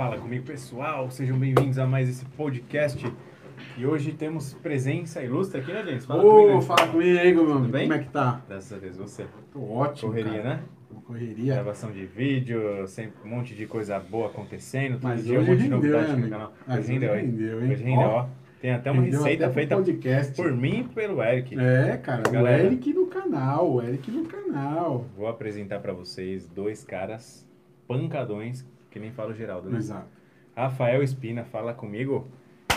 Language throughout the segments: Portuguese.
Fala comigo, pessoal. Sejam bem-vindos a mais esse podcast. E hoje temos presença ilustre aqui, né, Denis? Fala comigo, Ô, fala comigo, meu. Bem? Como é que tá? Graças a Deus, você. Tô ótimo, Correria, cara. né? Correria. Gravação de vídeo, sempre um monte de coisa boa acontecendo. Todo Mas dia um hoje monte de novidade né, no amigo? canal. Mas rendeu, hein? rendeu, hein? Hoje rendeu, Ó. Tem até uma Rendeu receita até feita podcast. por mim e pelo Eric. É, cara, Galera. o Eric no canal, o Eric no canal. Vou apresentar pra vocês dois caras pancadões, que nem fala o Geraldo, né? Exato. Rafael Espina, fala comigo.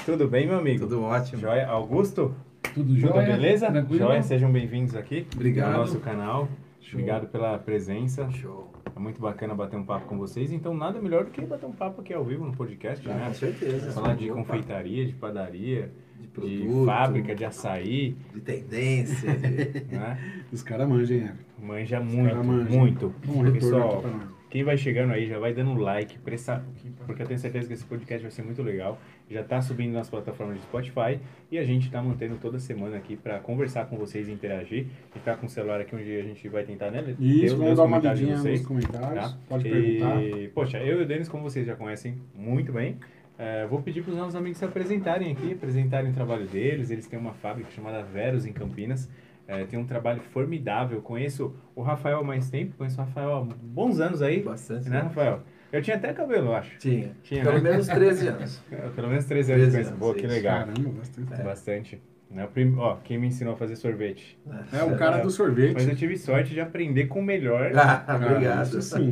Tudo bem, meu amigo? Tudo ótimo. Joia. Augusto? Tudo Tudo jóia? beleza? Tranquilo? Joia, sejam bem-vindos aqui Obrigado. no nosso canal. Show. Obrigado pela presença. Show. É muito bacana bater um papo com vocês. Então, nada melhor do que bater um papo aqui ao vivo no podcast, Ah, né? com certeza. Falar de confeitaria, de padaria, de de produto, fábrica, de açaí, de tendência. de- né? Os caras manjam, hein, Eric? Manja Os muito, manjam. muito. Um retorno Pessoal, aqui pra nós. Quem vai chegando aí já vai dando like, pressa, porque eu tenho certeza que esse podcast vai ser muito legal. Já está subindo nas plataformas de Spotify e a gente está mantendo toda semana aqui para conversar com vocês e interagir. E tá com o celular aqui onde a gente vai tentar, né? Isso, os vamos dar uma lidinha vocês, nos comentários. tá? Pode e, perguntar. Poxa, eu e o Denis, como vocês já conhecem muito bem, é, vou pedir para os nossos amigos se apresentarem aqui, apresentarem o trabalho deles. Eles têm uma fábrica chamada Veros em Campinas. É, tem um trabalho formidável. Conheço o Rafael há mais tempo, conheço o Rafael há bons anos aí, Bastante. né, Rafael? Eu tinha até cabelo, eu acho. Tinha. Tinha, Pelo né? menos 13 anos. É, Pelo menos 13 anos de 13 conheço. anos, Boa, que legal. Caramba, bastante. Bastante. Né, o prim- Ó, quem me ensinou a fazer sorvete. É o cara do sorvete. Mas eu tive sorte de aprender com o melhor, Ah, Cara, obrigado. Isso sim.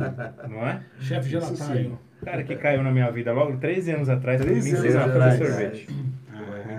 não é? Chefe gelatário. Cara que caiu na minha vida logo 13 anos atrás, ele me 13 anos ensinou a fazer atrás, sorvete. Ah,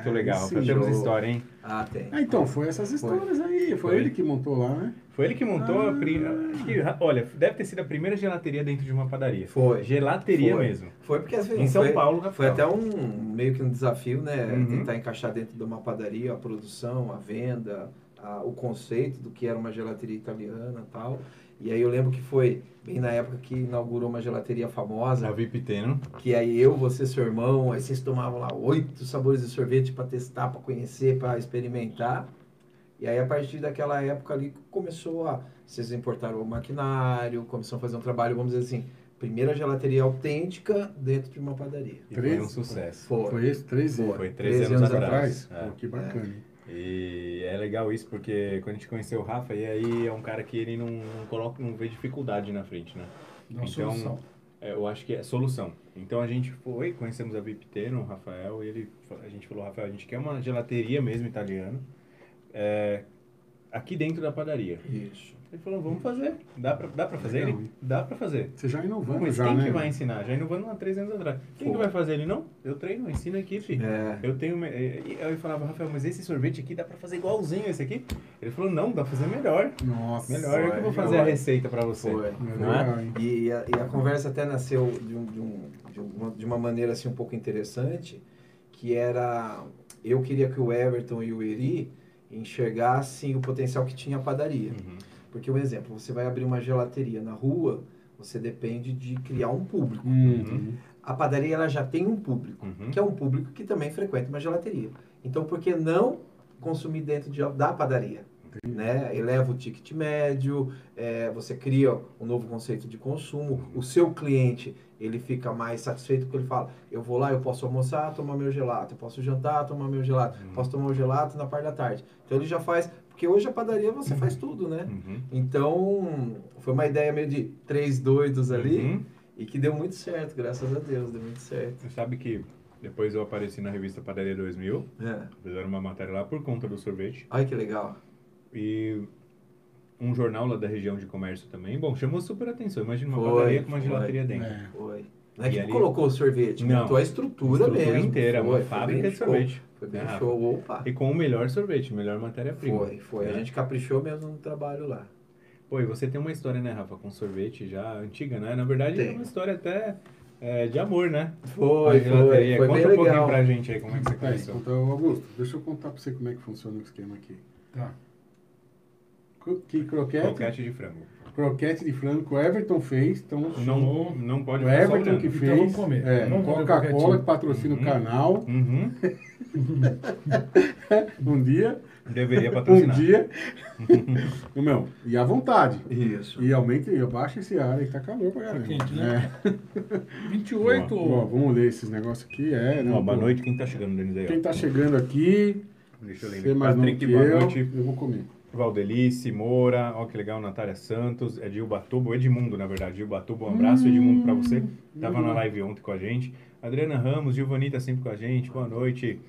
Muito legal. termos show. história, hein? Ah, tem. Ah, então, foi essas histórias aí. Foi, Foi. ele que montou lá, né? Foi ele que montou a Ah. primeira. Olha, deve ter sido a primeira gelateria dentro de uma padaria. Foi. Gelateria Foi. mesmo. Foi porque assim, Em São foi, Paulo, Foi Rafael. até um meio que um desafio, né? Uhum. Tentar encaixar dentro de uma padaria a produção, a venda, a- o conceito do que era uma gelateria italiana e tal. E aí eu lembro que foi bem na época que inaugurou uma gelateria famosa. A VIP Teno. Que aí eu, você, seu irmão, aí vocês tomavam lá oito sabores de sorvete para testar, para conhecer, para experimentar. E aí a partir daquela época ali começou a. Vocês importaram o maquinário, começou a fazer um trabalho, vamos dizer assim, primeira gelateria autêntica dentro de uma padaria. E foi Treze? um sucesso. Foi. Foi esse, 13 Foi. Foi 13, 13 anos, anos atrás. atrás. É. Pô, que bacana. hein? E é legal isso porque quando a gente conheceu o Rafa, e aí é um cara que ele não, não coloca, não vê dificuldade na frente, né? Dá uma Então, solução. É, eu acho que é solução. Então a gente foi, conhecemos a Vipteno, o Rafael, e ele, a gente falou, Rafael, a gente quer uma gelateria mesmo italiana, é, aqui dentro da padaria. Isso. Ele falou, vamos fazer. Dá pra, dá pra fazer? Legal, Ele, dá pra fazer. Você já inovando Mas já, quem né? que vai ensinar? Já inovando há três anos atrás. Quem que Foi. vai fazer? Ele, não, eu treino, eu ensino a equipe. É. Eu tenho. me- e Eu falava, Rafael, mas esse sorvete aqui dá pra fazer igualzinho esse aqui? Ele falou, não, dá pra fazer melhor. Nossa. Melhor, eu que vou fazer a receita pra você. Foi. É é? E, a, e a conversa até nasceu de, um, de, um, de, uma, de uma maneira assim um pouco interessante, que era eu queria que o Everton e o Eri enxergassem o potencial que tinha a padaria. Uhum. Porque um exemplo, você vai abrir uma gelateria na rua, você depende de criar um público. Uhum. A padaria ela já tem um público, Uhum. que é um público que também frequenta uma gelateria. Então, por que não consumir dentro de- da padaria? Né? Eleva o ticket médio, é, você cria um novo conceito de consumo, o seu cliente ele fica mais satisfeito porque ele fala, eu vou lá, eu posso almoçar, tomar meu gelato, eu posso jantar, tomar meu gelato, Uhum. posso tomar o gelato na parte da tarde. Então ele já faz, porque hoje a padaria você faz tudo, né? Uhum. Então, foi uma ideia meio de três doidos ali Uhum. e que deu muito certo, graças a Deus, deu muito certo. Você sabe que depois eu apareci na revista Padaria 2000, É. fizeram uma matéria lá por conta do sorvete. Ai, que legal. E um jornal lá da região de comércio também. Bom, chamou super atenção. Imagina uma Foi, padaria com uma foi. gelateria dentro. É. Foi. Não é E que ali- colocou o sorvete, Não. montou a estrutura, Estrutura mesmo. inteira, Foi, uma foi fábrica bem de sorvete. Foi bem Ah, show. Opa. E com o melhor sorvete, melhor matéria-prima. Foi, foi. A né? gente caprichou mesmo no trabalho lá. Pô, e você tem uma história, né, Rafa, com sorvete já antiga, né? Na verdade, é Tem. uma história até é, de amor, né? Foi, A foi. Foi Conta bem um pouquinho legal. pra gente aí como é que você Peraí, começou. então, Augusto, deixa eu contar pra você como é que funciona o esquema aqui. Tá. Que croquete, Croquete de frango. Croquete de frango que o Everton fez, então Não, não pode o Everton que Então fez, vamos comer. é, Coca-Cola que patrocina Uhum. o canal, Uhum. um dia Deveria Um patrocinar. dia. meu, e à vontade. Isso. E aumenta e abaixa esse ar aí, tá calor pra caramba. quente, né? É. 28. Ó, vamos ler esses negócios aqui. É, não, boa pô. noite, quem tá chegando, Denis aí? ó? Quem tá chegando aqui, Deixa eu ler. Patrick, boa eu, noite. eu vou comer. Valdelice, Moura, ó que legal, Natália Santos, é de Ubatuba, Edmundo, na verdade, de Ubatuba, um abraço, Edmundo, pra você, tava na live ontem com a gente. Adriana Ramos, Giovanni tá sempre com a gente, boa noite.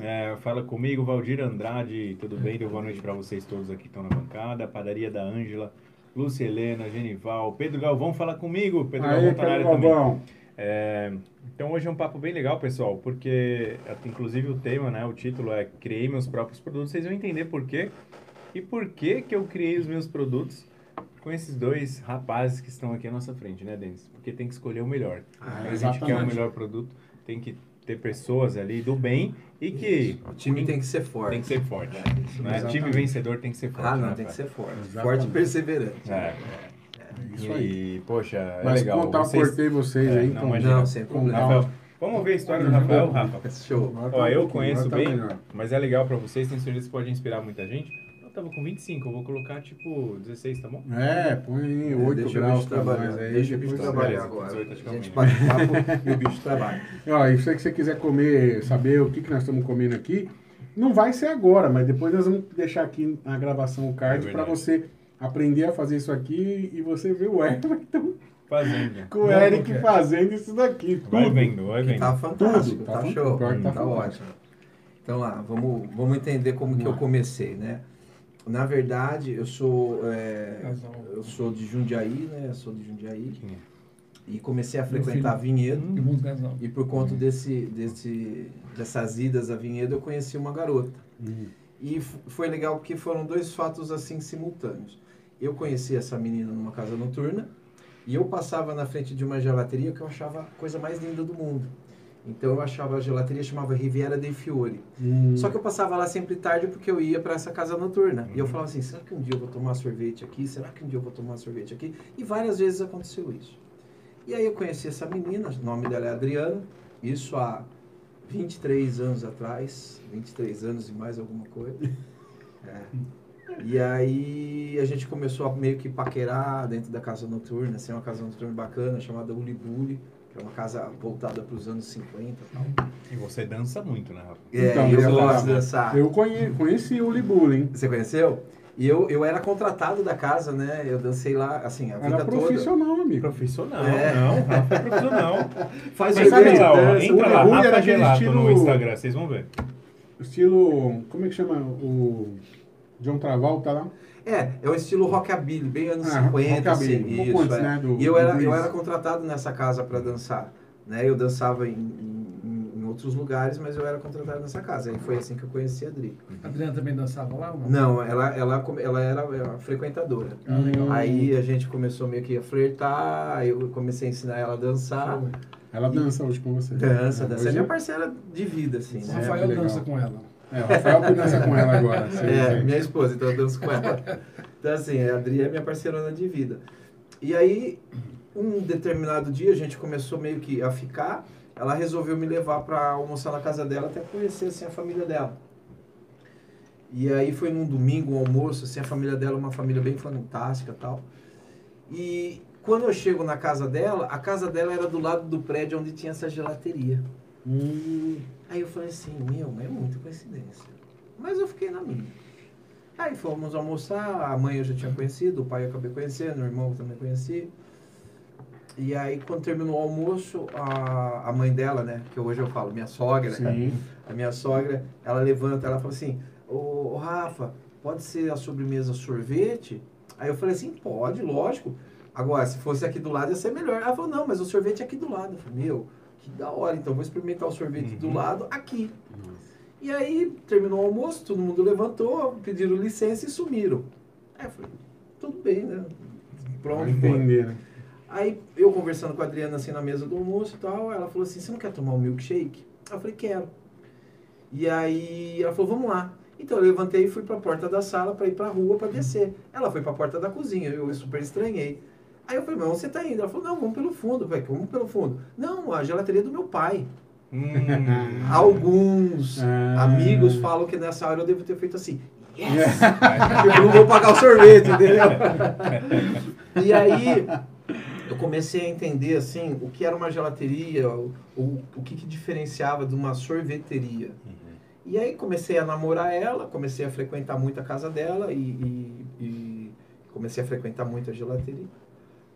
É, fala comigo, Valdir Andrade, tudo bem? Deu boa noite pra vocês todos aqui que estão na bancada. Padaria da Ângela, Lúcia Helena, Genival, Pedro Galvão, fala comigo, Pedro Aí, Galvão tá na área também. É, então hoje é um papo bem legal, pessoal, porque inclusive o tema, né, o título é Criei meus próprios produtos. Vocês vão entender por quê e por que que eu criei os meus produtos com esses dois rapazes que estão aqui à nossa frente, né, Denis? Porque tem que escolher o melhor. Ah, a gente quer o melhor produto, tem que ter pessoas ali do bem e que O time tem que ser forte. tem que ser forte. É, isso né? Time vencedor tem que ser forte. Ah, não, né, tem que Rafael? ser forte. Exatamente. Forte e perseverante. É, Isso e, aí. e, poxa, é Mas legal. contar, Vocês- cortei vocês É, aí, não, então. imagina. Não, sem problema. Rafael, vamos ver a história do Rafael, Rafa. Show. Tá Ó, um eu conheço tá bem, mas é legal pra vocês, tenho certeza que pode inspirar muita gente. Eu tava com 25, eu vou colocar tipo 16, tá bom? É, põe aí 8 Deixa o graus pra nós aí. Deixa o depois bicho trabalhar agora. 18 acho que é A gente bate papo e o bicho trabalha. Ó, e se você quiser comer, saber o que, que nós estamos comendo aqui, não vai ser agora, mas depois nós vamos deixar aqui na gravação o card É para você aprender a fazer isso aqui e você ver o Everton Fazendo. com o Não, Eric fazendo isso daqui. Vai tudo. vendo, vai vendo. Tá fantástico, Tudo, tá, tá show. que Tá, tá ótimo. Então lá, vamos, vamos entender como que eu comecei, né? Na verdade, eu sou é, eu sou de Jundiaí, né? Eu sou de Jundiaí Quem é? e comecei a frequentar Vinhedo. E casal. E por conta desse, desse, dessas idas a Vinhedo, eu conheci uma garota. Hum. E foi legal porque foram dois fatos assim simultâneos. Eu conheci essa menina numa casa noturna e eu passava na frente de uma gelateria que eu achava a coisa mais linda do mundo. Então eu achava a gelateria chamava Riviera dei Fiori. Hum. Só que eu passava lá sempre tarde porque eu ia para essa casa noturna. E eu falava assim: será que um dia eu vou tomar sorvete aqui? Será que um dia eu vou tomar sorvete aqui? E várias vezes aconteceu isso. E aí eu conheci essa menina, o nome dela é Adriana, isso há 23 anos atrás, 23 anos e mais alguma coisa. É. E aí a gente começou a meio que paquerar dentro da casa noturna, assim, uma casa noturna bacana chamada Ulibuli, que é uma casa voltada para os anos 50 e tal. E você dança muito, né, Rafa? É, Então, eu eu gosto de dançar. Eu conhe- conheci o Libula, hein? Você conheceu? E eu, eu era contratado da casa, né? Eu dancei lá, assim, a vida Era toda. profissional, amigo. Profissional, É. não, Rafa é profissional. Faz Mas sabe, lá, ó, dança, entra o lá, Rafa Rafa era aquele Gelato no estilo- Instagram, vocês vão ver. Estilo. Como é que chama? O. John Travolta lá? É, é um estilo rockabilly, bem anos Ah, 50, rockabilly, assim, um isso, antes, é. né, do- e eu era, eu era contratado nessa casa para dançar, né? Eu dançava em, em, em outros lugares, mas eu era contratado nessa casa. E foi assim que eu conheci a Adri. A Adriana também dançava lá? ou Não. Não, ela, ela, ela era uma frequentadora. Ah, legal. Aí a gente começou meio que a flertar, aí eu comecei a ensinar ela a dançar. Ela dança hoje com você. Dança, dança. É Hoje- minha parceira de vida, assim, O né? Rafael legal. dança com ela. É, o Rafael que dança com ela agora. sim, É, minha esposa, então eu danço com ela. Então, assim, a Adri é minha parceirona de vida. E aí, um determinado dia, a gente começou meio que a ficar. Ela resolveu me levar para almoçar na casa dela, até conhecer, assim, a família dela. E aí foi num domingo, um almoço, assim, a família dela é uma família bem fantástica tal. E quando eu chego na casa dela, a casa dela era do lado do prédio onde tinha essa gelateria. Hum, Aí eu falei assim, meu, é muita coincidência. Mas eu fiquei na minha. Aí fomos almoçar, a mãe eu já tinha conhecido, o pai eu acabei conhecendo, o irmão eu também conheci. E aí quando terminou o almoço, a, a mãe dela, né, que hoje eu falo, minha sogra, sim. a minha sogra, ela levanta, ela fala assim, ô, ô, Rafa, pode ser a sobremesa sorvete? Aí eu falei assim, pode, lógico. Agora, se fosse aqui do lado ia ser melhor. Ela falou, não, mas o sorvete é aqui do lado. Eu falei, meu, que da hora, então vou experimentar o sorvete do Uhum. lado aqui. E aí, terminou o almoço, todo mundo levantou, pediram licença e sumiram. Aí eu falei, tudo bem, né? Pronto, entender, né? Aí eu conversando com a Adriana assim na mesa do almoço e tal, ela falou assim, você não quer tomar um milkshake? Eu falei, quero. E aí ela falou, vamos lá. Então eu levantei e fui para a porta da sala para ir para a rua para descer. Ela foi para a porta da cozinha, eu super estranhei. Aí eu falei, mas você tá indo? Ela falou, não, vamos pelo fundo. Falei, vamos pelo fundo. Não, a gelateria do meu pai. Hum. Alguns Ah. amigos falam que nessa hora eu devo ter feito assim. Yes! eu não vou pagar o sorvete, entendeu? e aí eu comecei a entender assim o que era uma gelateria, o, o, o que, que diferenciava de uma sorveteria. E aí comecei a namorar ela, comecei a frequentar muito a casa dela e, e- e comecei a frequentar muito a gelateria.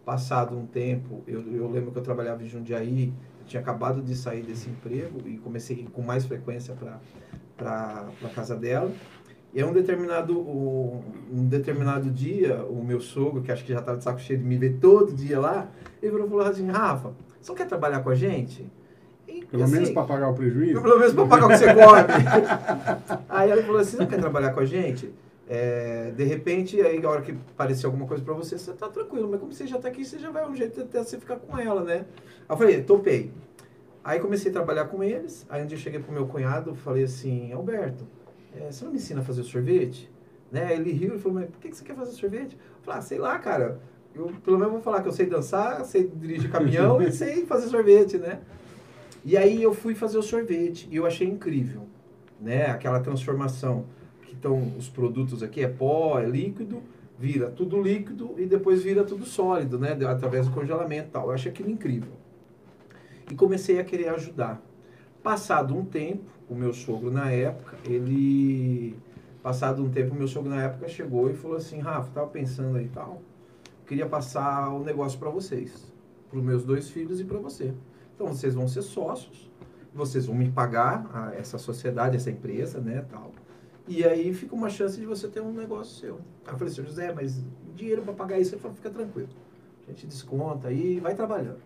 Passado um tempo, eu, eu lembro que eu trabalhava em Jundiaí, tinha acabado de sair desse emprego e comecei com mais frequência para a casa dela. E um determinado, um, determinado dia, o meu sogro, que acho que já estava de saco cheio de me ver todo dia lá, ele falou assim, Rafa, você não quer trabalhar com a gente? E, Pelo assim, menos para pagar o prejuízo? pelo menos para pagar o que você come. aí ela falou assim, não quer trabalhar com a gente? É, de repente, aí a hora que aparecer alguma coisa para você, você tá tranquilo, mas como você já tá aqui, você já vai um jeito até você ficar com ela, né? Aí eu falei, topei. Aí comecei a trabalhar com eles, aí um dia eu cheguei pro meu cunhado, falei assim, Alberto, é, você não me ensina a fazer sorvete? Né? Ele riu e falou, mas por que que você quer fazer sorvete? Eu falei, ah, sei lá, cara, eu pelo menos vou falar que eu sei dançar, sei dirigir caminhão e sei fazer sorvete, né? E aí eu fui fazer o sorvete e eu achei incrível, né? Aquela transformação estão os produtos aqui é pó, é líquido, vira tudo líquido e depois vira tudo sólido, né? Através do congelamento e tal. Eu achei aquilo incrível. E comecei a querer ajudar. Passado um tempo, o meu sogro na época, ele passado um tempo, o meu sogro na época chegou e falou assim: "Rafa, tava pensando aí e tal, queria passar o um negócio para vocês, para os meus dois filhos e para você. Então vocês vão ser sócios, vocês vão me pagar a, essa sociedade, essa empresa, né, tal. E aí fica uma chance de você ter um negócio seu. Aí eu falei assim, José, mas dinheiro para pagar isso, ele falou, fica tranquilo. A gente desconta e vai trabalhando.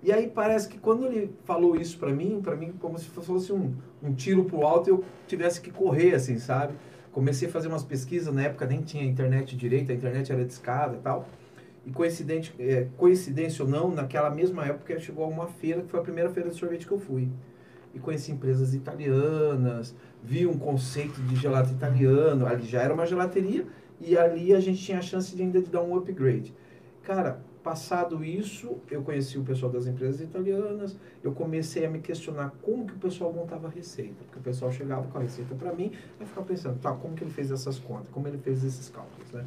E aí parece que quando ele falou isso para mim, para mim como se fosse um, um tiro pro alto e eu tivesse que correr, assim, sabe? Comecei a fazer umas pesquisas, na época nem tinha internet direito, a internet era discada e tal. E coincidente, é, coincidência ou não, naquela mesma época chegou uma feira, que foi a primeira feira de sorvete que eu fui. E conheci empresas italianas, vi um conceito de gelato italiano, ali já era uma gelateria, e ali a gente tinha a chance de ainda de dar um upgrade. Cara, passado isso, eu conheci o pessoal das empresas italianas, eu comecei a me questionar como que o pessoal montava a receita, porque o pessoal chegava com a receita para mim, eu ficava pensando, tá, como que ele fez essas contas, como ele fez esses cálculos, né?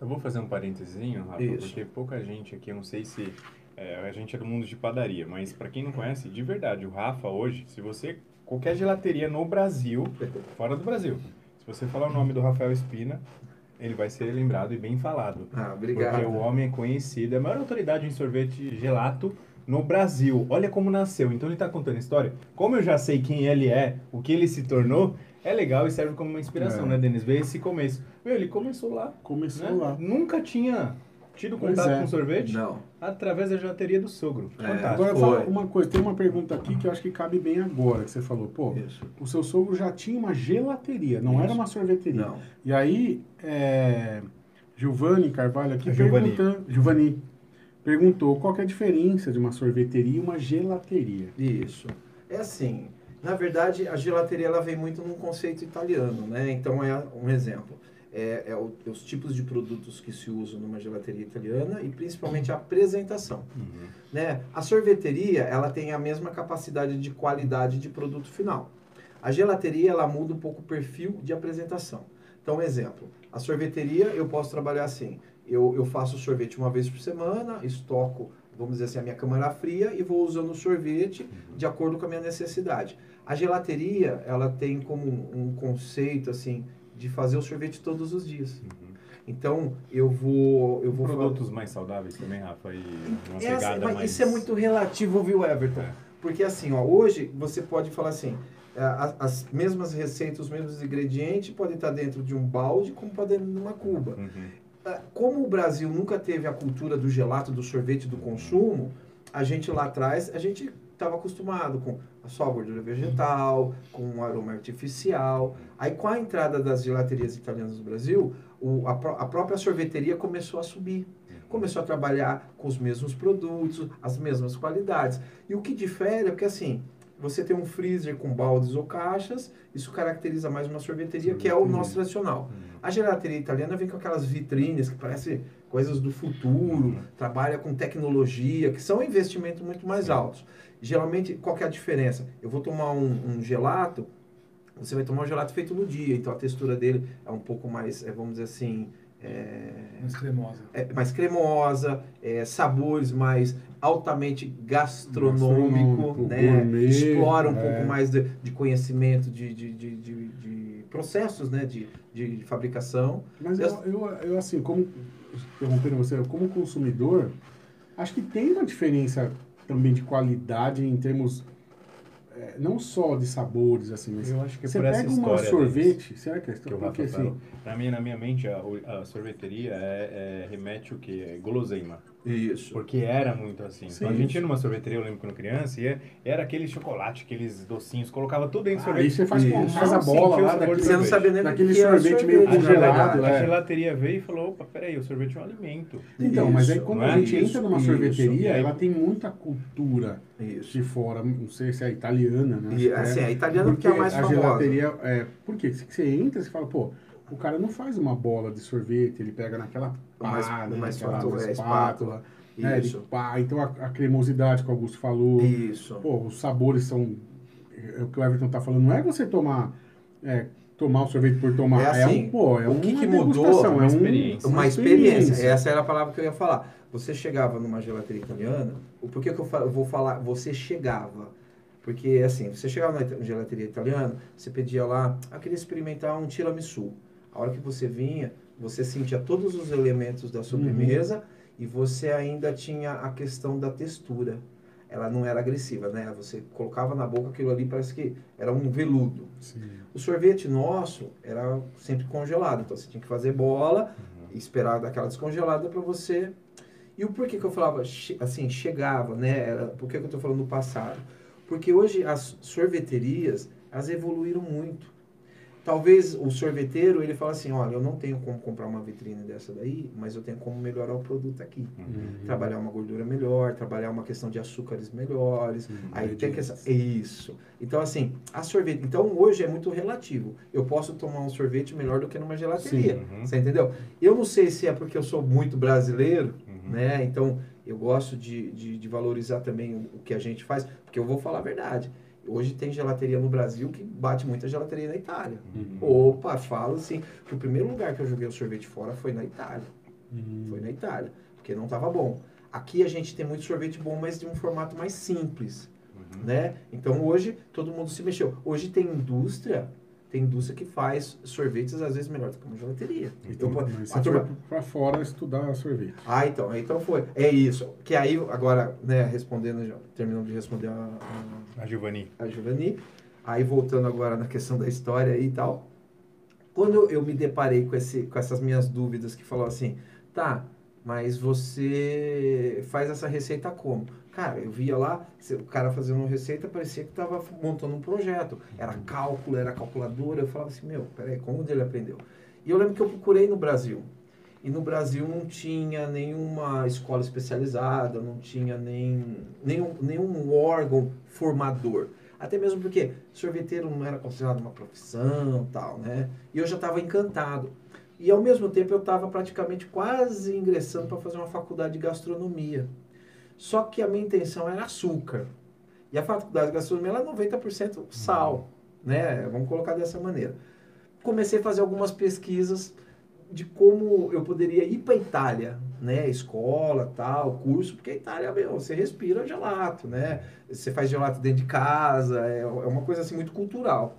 Eu vou fazer um parentezinho, Rafa, Isso. porque pouca gente aqui, eu não sei se é, a gente é do mundo de padaria, mas para quem não conhece, de verdade, o Rafa hoje, se você qualquer gelateria no Brasil, fora do Brasil, se você falar o nome do Rafael Espina, ele vai ser lembrado e bem falado. Ah, obrigado. Porque o homem é conhecido, é a maior autoridade em sorvete gelato no Brasil. Olha como nasceu. Então ele está contando a história. Como eu já sei quem ele é, o que ele se tornou, é legal e serve como uma inspiração, É. né, Denis? Ver esse começo. Meu, ele começou lá. Começou né? lá. Nunca tinha tido contato é. com sorvete Não. através da gelateria do sogro. É. Fantástico. Agora, fala uma coisa, tem uma pergunta aqui que eu acho que cabe bem agora, que você falou, pô, Isso. o seu sogro já tinha uma gelateria, não era Isso. uma sorveteria. Não. E aí, é, Giovanni Carvalho aqui É Giovanni. perguntando, Giovanni perguntou qual que é a diferença de uma sorveteria e uma gelateria. Isso. É assim, na verdade, a gelateria ela vem muito num conceito italiano, né? Então é um exemplo. É, é o- os tipos de produtos que se usam numa gelateria italiana e principalmente a apresentação. Uhum. Né? A sorveteria ela tem a mesma capacidade de qualidade de produto final. A gelateria ela muda um pouco o perfil de apresentação. Então, um exemplo, a sorveteria eu posso trabalhar assim. Eu, eu faço sorvete uma vez por semana, estoco, vamos dizer assim, a minha câmara fria e vou usando o sorvete de acordo com a minha necessidade. A gelateria ela tem como um, um conceito assim de fazer o sorvete todos os dias. Então eu vou eu vou falar- Produtos mais saudáveis também, Rafa, e uma é assim, pegada mas mais... Isso é muito relativo, viu, Everton? É. Porque assim, ó, hoje você pode falar assim, é, a- as mesmas receitas, os mesmos ingredientes podem estar dentro de um balde, como podem dentro de uma cuba. Uhum. Ah, Como o Brasil nunca teve a cultura do gelato, do sorvete, do consumo, a gente lá atrás, a gente estava acostumado com a só gordura vegetal, com um aroma artificial. Aí com a entrada das gelaterias italianas no Brasil, o- a, a própria sorveteria começou a subir. Começou a trabalhar com os mesmos produtos, as mesmas qualidades. E o que difere é porque assim, você tem um freezer com baldes ou caixas, isso caracteriza mais uma sorveteria, que é o nosso tradicional. A gelateria italiana vem com aquelas vitrines que parecem coisas do futuro, trabalha com tecnologia, que são investimentos muito mais altos. Geralmente, qual que é a diferença? Eu vou tomar um, um gelato, você vai tomar um gelato feito no dia, então a textura dele é um pouco mais, é, vamos dizer assim, é, Mais cremosa. é mais cremosa, é, sabores mais altamente gastronômico, Gastronômico, né? gourmet, explora um é. pouco mais de, de conhecimento de, de, de, de- de processos né? de, de fabricação. Mas eu, eu, eu, assim, como interrompendo você, como consumidor, acho que tem uma diferença também de qualidade em termos é, não só de sabores, assim, mas Eu acho que é você por pega um sorvete, será que é que porque assim. Pra mim, na minha mente, a, a sorveteria é, é- remete o que? É guloseima. Isso. Porque era muito assim. Sim. Então a gente ia numa sorveteria, eu lembro quando criança, e é- era aquele chocolate, aqueles docinhos, colocava tudo dentro do ah, sorvete. aí você faz, com- faz a bola lá daquele, Você não sorvete. sabia nem o daquele sorvete meio congelado, verdade. A é. gelateria veio e falou, opa, peraí, o sorvete é um alimento. Então, mas aí quando a é? gente Isso, entra numa isso. sorveteria, E ela tem muita cultura Isso. de fora, não sei se é italiana, né? E, assim, é. a italiana porque é a mais famosa. gelateria, é, porque você entra, você fala, pô, o cara não faz uma bola de sorvete, ele pega naquela pá, Mais- né, mais naquela espátula, é, espátula, né, ele Isso. pá, então a, a cremosidade que o Augusto falou, Isso. pô, os sabores são, é o que o Everton tá falando, não é você tomar, é, tomar um sorvete por tomar, É é, assim, um, pô, é o que uma que mudou? degustação, Uma é um- experiência. Uma experiência. Essa era a palavra que eu ia falar. Você chegava numa gelateria italiana, o por que que eu, fa- eu vou falar você chegava? Porque, assim, você chegava na gelateria italiana, você pedia lá, ah, queria experimentar um tiramisu. A hora que você vinha, você sentia todos os elementos da sobremesa e você ainda tinha a questão da textura. Ela não era agressiva, né? Você colocava na boca aquilo ali, parece que era um veludo. Sim. O sorvete nosso era sempre congelado, então você tinha que fazer bola, esperar daquela descongelada para você. E o porquê que eu falava assim, chegava, né? Era, por que que eu estou falando do passado? Porque hoje as sorveterias, elas evoluíram muito. Talvez o sorveteiro, ele fala assim, olha, eu não tenho como comprar uma vitrine dessa daí, mas eu tenho como melhorar o produto aqui. Uhum. Trabalhar uma gordura melhor, trabalhar uma questão de açúcares melhores, Aí tem que essa, isso. Então assim, a sorvete. Então hoje é muito relativo. Eu posso tomar um sorvete melhor do que numa gelateria. Sim, uhum. Você entendeu? Eu não sei se é porque eu sou muito brasileiro, Uhum. né? Então eu gosto de, de, de valorizar também o que a gente faz, porque eu vou falar a verdade. Hoje tem gelateria no Brasil que bate muita gelateria na Itália. Uhum. Opa, falo assim, que o primeiro lugar que eu joguei o sorvete fora foi na Itália. Uhum. Foi na Itália, porque não estava bom. Aqui a gente tem muito sorvete bom, mas de um formato mais simples, Uhum. né? Então hoje todo mundo se mexeu. Hoje tem indústria, tem indústria que faz sorvetes às vezes melhor do que uma gelateria. Então, po- mas você turma- pra fora estudar sorvete. Ah, então, então foi. É isso. Que aí agora, né, respondendo, já, terminando de responder a, a, A Giovanni. a Giovanni. Aí voltando agora na questão da história e tal. Quando eu, eu me deparei com, esse, com essas minhas dúvidas que falou assim, tá, mas você faz essa receita como? Cara, eu via lá, o cara fazendo uma receita, parecia que estava montando um projeto. Era cálculo, era calculadora. Eu falava assim, meu, peraí, como ele aprendeu? E eu lembro que eu procurei no Brasil. E no Brasil não tinha nenhuma escola especializada, não tinha nem, nenhum, nenhum órgão formador. Até mesmo porque sorveteiro não era considerado uma profissão tal, né? E eu já estava encantado. E ao mesmo tempo eu estava praticamente quase ingressando para fazer uma faculdade de gastronomia. Só que a minha intenção era açúcar. E a faculdade de gastronomia ela é 90% sal, né? Vamos colocar dessa maneira. Comecei a fazer algumas pesquisas de como eu poderia ir para a Itália, né? Escola, tal, curso, porque a Itália, meu, você respira gelato, né? Você faz gelato dentro de casa, é é uma coisa assim muito cultural.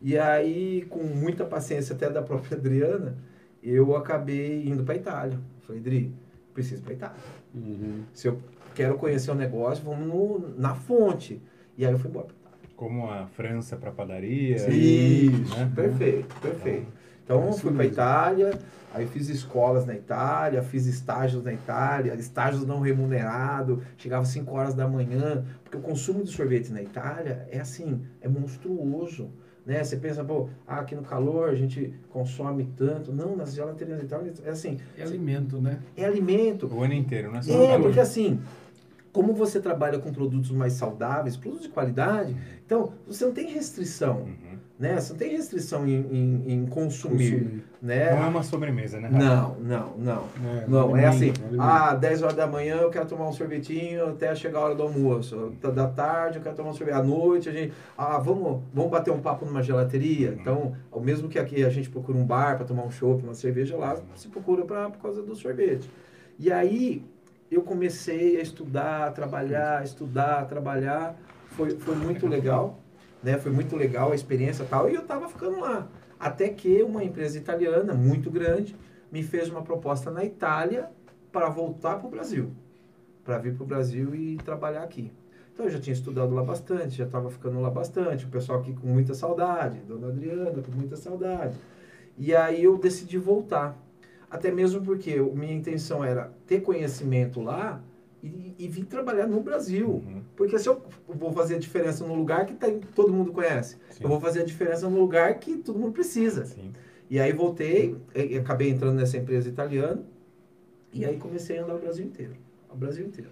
E aí, com muita paciência até da própria Adriana, eu acabei indo para a Itália. Falei, Adri, preciso ir para Itália. Uhum. Se eu quero conhecer o negócio, vamos no- na fonte. E aí eu fui embora. Como a França para padaria. Isso, né? perfeito, perfeito. Então Isso fui para. Itália, aí fiz escolas na Itália, fiz estágios na Itália, estágios não remunerados, chegava às 5 horas da manhã, porque o consumo de sorvete na Itália é assim, é monstruoso. Né? Você pensa, pô, ah, aqui no calor a gente consome tanto. Não, nas gelaterias da Itália é assim, É alimento, né? é alimento. O ano inteiro, não é É, calor. porque assim, como você trabalha com produtos mais saudáveis, produtos de qualidade, então você não tem restrição, Uhum. né? Você não tem restrição em, em- em consumir, Consumir. né? Não é uma sobremesa, né? Não, não, não. É, Não, é assim, alimento, alimento. ah, 10 horas da manhã eu quero tomar um sorvetinho até chegar a hora do almoço. Da- tarde eu quero tomar um sorvete. À noite a gente, ah, vamos, vamos bater um papo numa gelateria. Então, ao mesmo que aqui a gente procura um bar para tomar um chopp, uma cerveja, lá se procura pra, por causa do sorvete. E aí eu comecei a estudar, a trabalhar, a estudar, a trabalhar. Foi, foi muito legal, né? Foi muito legal a experiência e tal. E eu tava ficando lá. Até que uma empresa italiana, muito grande, me fez uma proposta na Itália para voltar para o Brasil. Para vir para o Brasil e trabalhar aqui. Então eu já tinha estudado lá bastante, já estava ficando lá bastante. O pessoal aqui com muita saudade, Dona Adriana com muita saudade. E aí eu decidi voltar. Até mesmo porque minha intenção era ter conhecimento lá e, e vir trabalhar no Brasil. Uhum. Porque se eu vou fazer a diferença no lugar que tem- todo mundo conhece, Sim. eu vou fazer a diferença no lugar que todo mundo precisa. Sim. E aí voltei, e- acabei entrando nessa empresa italiana, e aí comecei a andar o Brasil inteiro. O Brasil inteiro.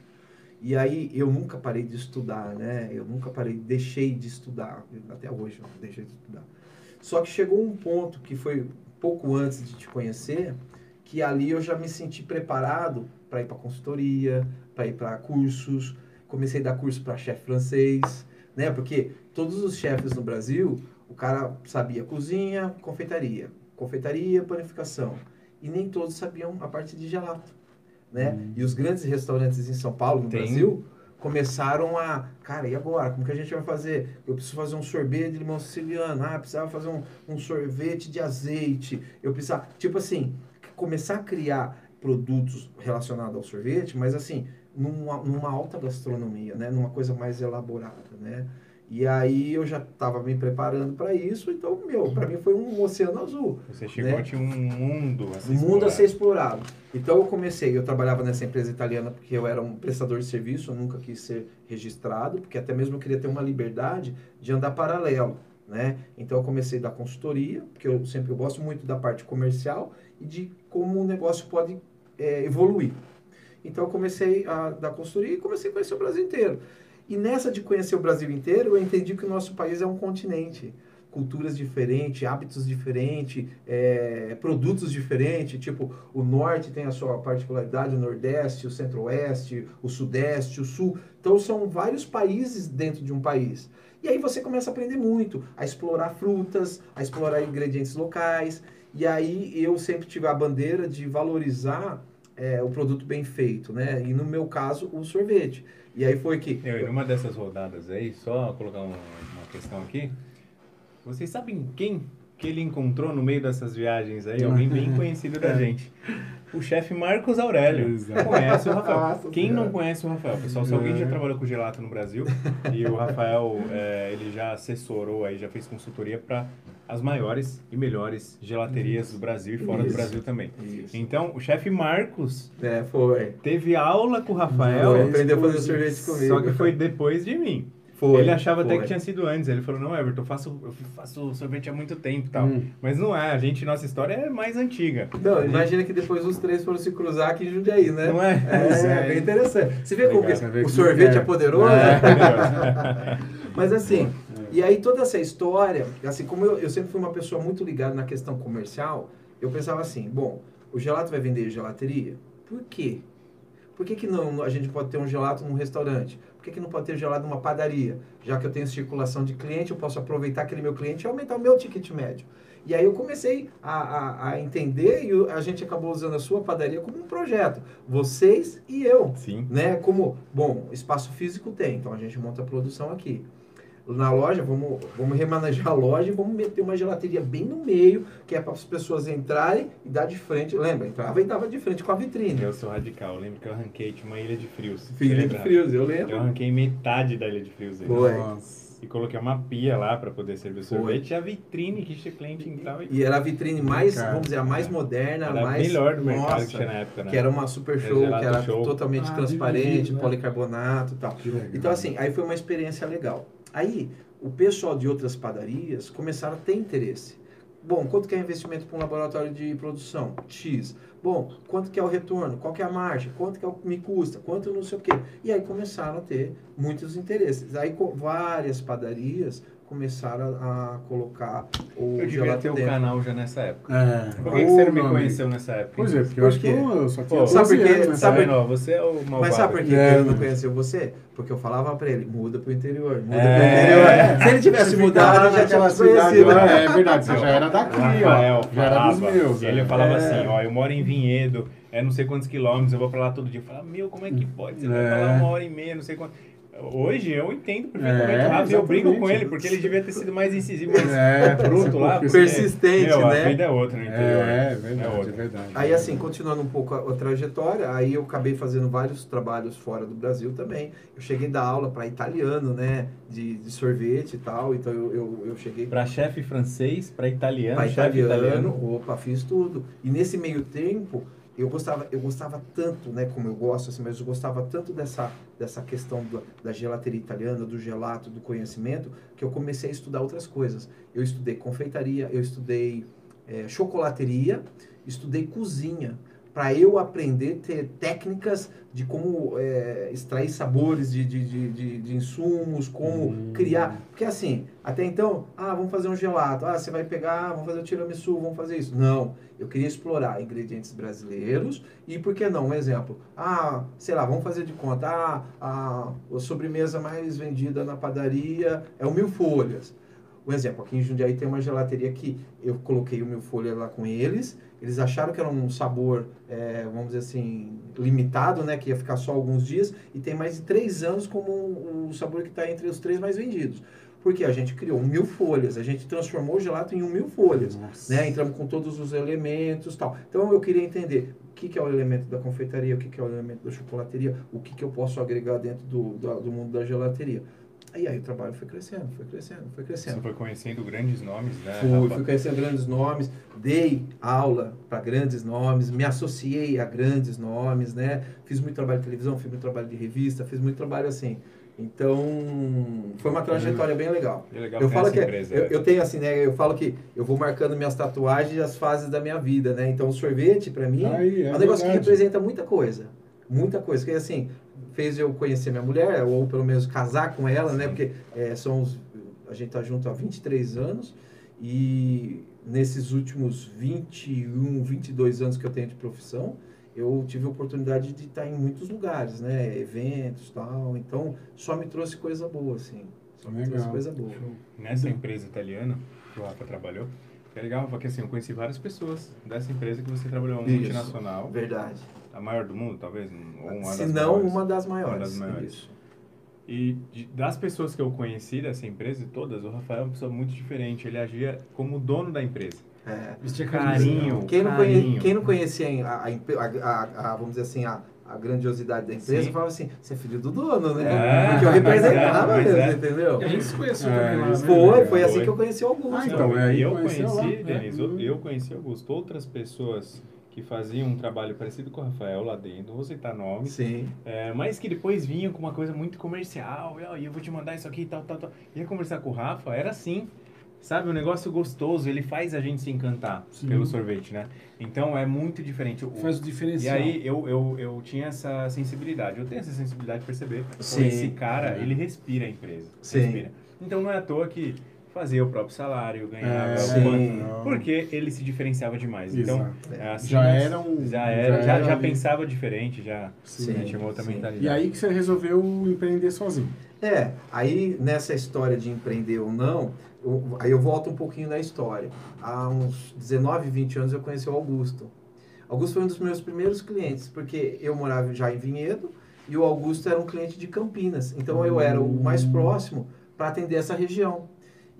E aí eu nunca parei de estudar, né? Eu nunca parei, deixei de estudar. Até hoje eu não deixei de estudar. Só que chegou um ponto que foi pouco antes de te conhecer, que ali eu já me senti preparado para ir para consultoria, para ir para cursos. Comecei a dar curso para chefe francês, né? Porque todos os chefes no Brasil, o cara sabia cozinha, confeitaria, confeitaria, panificação, e nem todos sabiam a parte de gelato, né? E os grandes restaurantes em São Paulo, no Tem. Brasil, começaram a, cara, e agora? Como que a gente vai fazer? Eu preciso fazer um sorvete de limão siciliano, ah, precisava fazer um, um sorvete de azeite, eu precisava, tipo assim, começar a criar produtos relacionados ao sorvete, mas assim, numa, numa alta gastronomia, né? Numa coisa mais elaborada, né? E aí eu já estava me preparando para isso, então, meu, para mim foi um oceano azul. Você chegou Né? a ter um mundo a ser O mundo a explorado. ser explorado. Então eu comecei, eu trabalhava nessa empresa italiana porque eu era um prestador de serviço, eu nunca quis ser registrado, porque até mesmo eu queria ter uma liberdade de andar paralelo, né? Então eu comecei da consultoria, porque eu sempre eu gosto muito da parte comercial e de como o negócio pode é, evoluir. Então eu comecei a dar consultoria e comecei a conhecer o Brasil inteiro. E nessa de conhecer o Brasil inteiro, eu entendi que o nosso país é um continente. Culturas diferentes, hábitos diferentes, é, produtos diferentes. Tipo, o norte tem a sua particularidade, o nordeste, o centro-oeste, o sudeste, o sul. Então são vários países dentro de um país. E aí você começa a aprender muito, a explorar frutas, a explorar ingredientes locais. E aí eu sempre tive a bandeira de valorizar é, o produto bem feito, né? E no meu caso, o sorvete. E aí foi que. Eu, numa dessas rodadas aí, só colocar uma, uma questão aqui. Vocês sabem quem que ele encontrou no meio dessas viagens aí? Alguém bem conhecido da gente. O chefe Marcos Aurélio. Exato. Conhece o Rafael. Nossa Quem não conhece o Rafael? Pessoal, se alguém já É. trabalhou com gelato no Brasil, e o Rafael, é, ele já assessorou aí, já fez consultoria para as maiores e melhores gelaterias do Brasil e fora do Isso. Brasil também. Isso. Então, o chefe Marcos É, foi. teve aula com o Rafael, aprendeu a fazer sorvete comigo. só que foi depois de mim. Foi, ele achava até foi. que tinha sido antes. Ele falou, não, Everton, eu faço, eu faço sorvete há muito tempo e tal. Hum. Mas não é, a gente, nossa história é mais antiga. Não, imagina que depois os três foram se cruzar aqui em Jundiaí, né? Não é? É, É. bem interessante. Você vê como Legal. que Você vê o como sorvete que é, é. poderoso? É, Mas assim, e aí toda essa história, assim, como eu, eu sempre fui uma pessoa muito ligada na questão comercial, eu pensava assim, bom, o gelato vai vender em gelateria? Por quê? Por que, que não a gente pode ter um gelato num restaurante? Por que, que não pode ter gelato numa padaria? Já que eu tenho circulação de cliente, eu posso aproveitar aquele meu cliente e aumentar o meu ticket médio. E aí eu comecei a, a, a entender e a gente acabou usando a sua padaria como um projeto. Vocês e eu Sim. né? Como, bom, espaço físico tem, então a gente monta a produção aqui. Na loja, vamos, vamos remanejar a loja e vamos meter uma gelateria bem no meio, que é para as pessoas entrarem e dar de frente. Lembra? Entrava e dava de frente com a vitrine. Eu sou radical. Eu lembro que eu arranquei, tinha uma ilha de frios. Filho de frios, eu Eu lembro. arranquei metade da ilha de frios. aí. Foi. Nossa. E coloquei uma pia lá para poder servir o sorvete e a vitrine que o cliente entrava e E era a vitrine mais, Cara, vamos dizer, a mais moderna, era a mais. melhor do mercado Nossa, que tinha na época, né? Que era uma super É, show, que era show. totalmente Ah, transparente, dividido, né? policarbonato e tal. Então, assim, aí foi uma experiência legal. Aí, o pessoal de outras padarias começaram a ter interesse. Bom, quanto que é investimento para um laboratório de produção? X. Bom, quanto que é o retorno? Qual que é a margem? Quanto que é o me custa? Quanto não sei o quê? E aí começaram a ter muitos interesses. Aí várias padarias começaram a, a colocar o Eu devia gelato ter o dentro. canal já nessa época. É. Por que, que você não me conheceu nessa época? Pois é, porque eu Por acho que quê? eu, eu só tinha Pô, 12 sabe por quê? anos, Sabe- ó, Você é o malvado. Mas sabe por que É, ele não conheceu você? Porque eu falava pra ele, muda pro interior, muda É. pro interior. Se ele tivesse mudado, eu já tinha te conhecido. É verdade, você já era daqui, Rafael ó. Já era dos meus. Ele é. falava É. assim, ó, eu moro em Vinhedo, é não sei quantos quilômetros, eu vou pra lá todo dia. Eu falava, meu, como é que pode? Você vai pra lá É. uma hora e meia, não sei quanto. Hoje eu entendo perfeitamente É, o Rafa, eu brigo com ele, porque ele devia ter sido mais incisivo, mais É, bruto lá. porque, Persistente, meu, né? A vida é outra no interior. É, É verdade, é outra. verdade. Aí assim, continuando um pouco a, a trajetória, aí eu acabei fazendo vários trabalhos fora do Brasil também. Eu cheguei a dar aula para italiano, né, de, de sorvete e tal, então eu, eu, eu cheguei Pra chefe francês, pra italiano, para chefe italiano, italiano. opa, fiz tudo. E nesse meio tempo, eu gostava, eu gostava tanto, né, como eu gosto, assim, mas eu gostava tanto dessa, dessa questão da, da gelateria italiana, do gelato, do conhecimento, que eu comecei a estudar outras coisas. Eu estudei confeitaria, eu estudei eh, chocolateria, estudei cozinha, para eu aprender ter técnicas de como eh, extrair sabores de, de, de, de, insumos, como Hum. criar. Porque assim, até então, ah, vamos fazer um gelato, ah, você vai pegar, vamos fazer o tiramisu, vamos fazer isso. Não, eu queria explorar ingredientes brasileiros e por que não? Um exemplo, ah, sei lá, vamos fazer de conta, ah, a, a sobremesa mais vendida na padaria é o mil folhas. Um exemplo, aqui em Jundiaí tem uma gelateria que eu coloquei o mil folhas lá com eles, eles acharam que era um sabor, é, vamos dizer assim, limitado, né, que ia ficar só alguns dias, e tem mais de três anos como o um, sabor que está entre os três mais vendidos. Porque a gente criou um mil folhas, a gente transformou o gelato em um mil folhas Nossa. né? Entramos com todos os elementos tal. Então eu queria entender o que, que é o elemento da confeitaria, o que, que é o elemento da chocolateria, o que, que eu posso agregar dentro do, do, do mundo da gelateria. E aí o trabalho foi crescendo, foi crescendo, foi Você crescendo. foi conhecendo grandes nomes, né? Fui, fui conhecendo grandes nomes, dei aula para grandes nomes, me associei a grandes nomes, né? Fiz muito trabalho de televisão, fiz muito trabalho de revista, fiz muito trabalho assim. Então, foi uma trajetória bem legal. É legal Eu falo que empresa. eu, eu tenho assim, né? Eu falo que eu vou marcando minhas tatuagens e as fases da minha vida, né? Então, o sorvete para mim Aí, é um negócio que verdade. representa muita coisa, muita coisa. Que assim fez eu conhecer minha mulher ou pelo menos casar com ela, né? Porque é, são os, a gente tá junto há 23 anos e nesses últimos 21, 22 anos que eu tenho de profissão, eu tive a oportunidade de estar em muitos lugares, né? Eventos, tal. Então, só me trouxe coisa boa, assim. Só me trouxe coisa boa. Nessa empresa italiana que o Rafa trabalhou, é legal, porque assim, eu conheci várias pessoas dessa empresa que você trabalhou, uma Isso. multinacional, Verdade. A maior do mundo, talvez, ou uma Se das não, maiores. uma das maiores. Uma das maiores. Isso. E de- das pessoas que eu conheci dessa empresa, todas, o Rafael é uma pessoa muito diferente. Ele agia como dono da empresa. É. Vestia Carinho. Quem não, conhe, carinho. quem não conhecia a, a, a- a- a- vamos dizer assim, a, a grandiosidade da empresa, Sim. falava assim, você é filho do dono, né? É, Porque eu mas representava é, mas mesmo, é. entendeu? E a gente se conheceu É, também lá, né? Foi, foi assim que eu conheci o Augusto. Ah, então, Não, é, e eu conheci, lá? Denise, eu, Hum. eu conheci Augusto. Outras pessoas que faziam um trabalho parecido com o Rafael lá dentro, não vou citar nomes, Sim. É, mas que depois vinham com uma coisa muito comercial, e e eu vou te mandar isso aqui e tal, tal, tal. Ia conversar com o Rafa, era assim, sabe? Um negócio gostoso, ele faz a gente se encantar Sim. pelo sorvete, né? Então é muito diferente. O- Faz o e diferencial. aí eu, eu, eu tinha essa sensibilidade, eu tenho essa sensibilidade de perceber. Pô, Sim. Esse cara, ele respira a empresa. Sim. Respira. Então não é à toa que fazia o próprio salário, ganhava É, sim. quanto, porque ele se diferenciava demais. Então, Exato. é assim, Já era um- Já era, já era já pensava diferente, já, Sim, já tinha uma outra sim. mentalidade. E aí que você resolveu empreender sozinho. É, aí nessa história de empreender ou não, eu- aí eu volto um pouquinho na história. Há uns 19, 20 anos eu conheci o Augusto. Augusto foi um dos meus primeiros clientes, porque eu morava já em Vinhedo e o Augusto era um cliente de Campinas. Então eu era o mais próximo para atender essa região.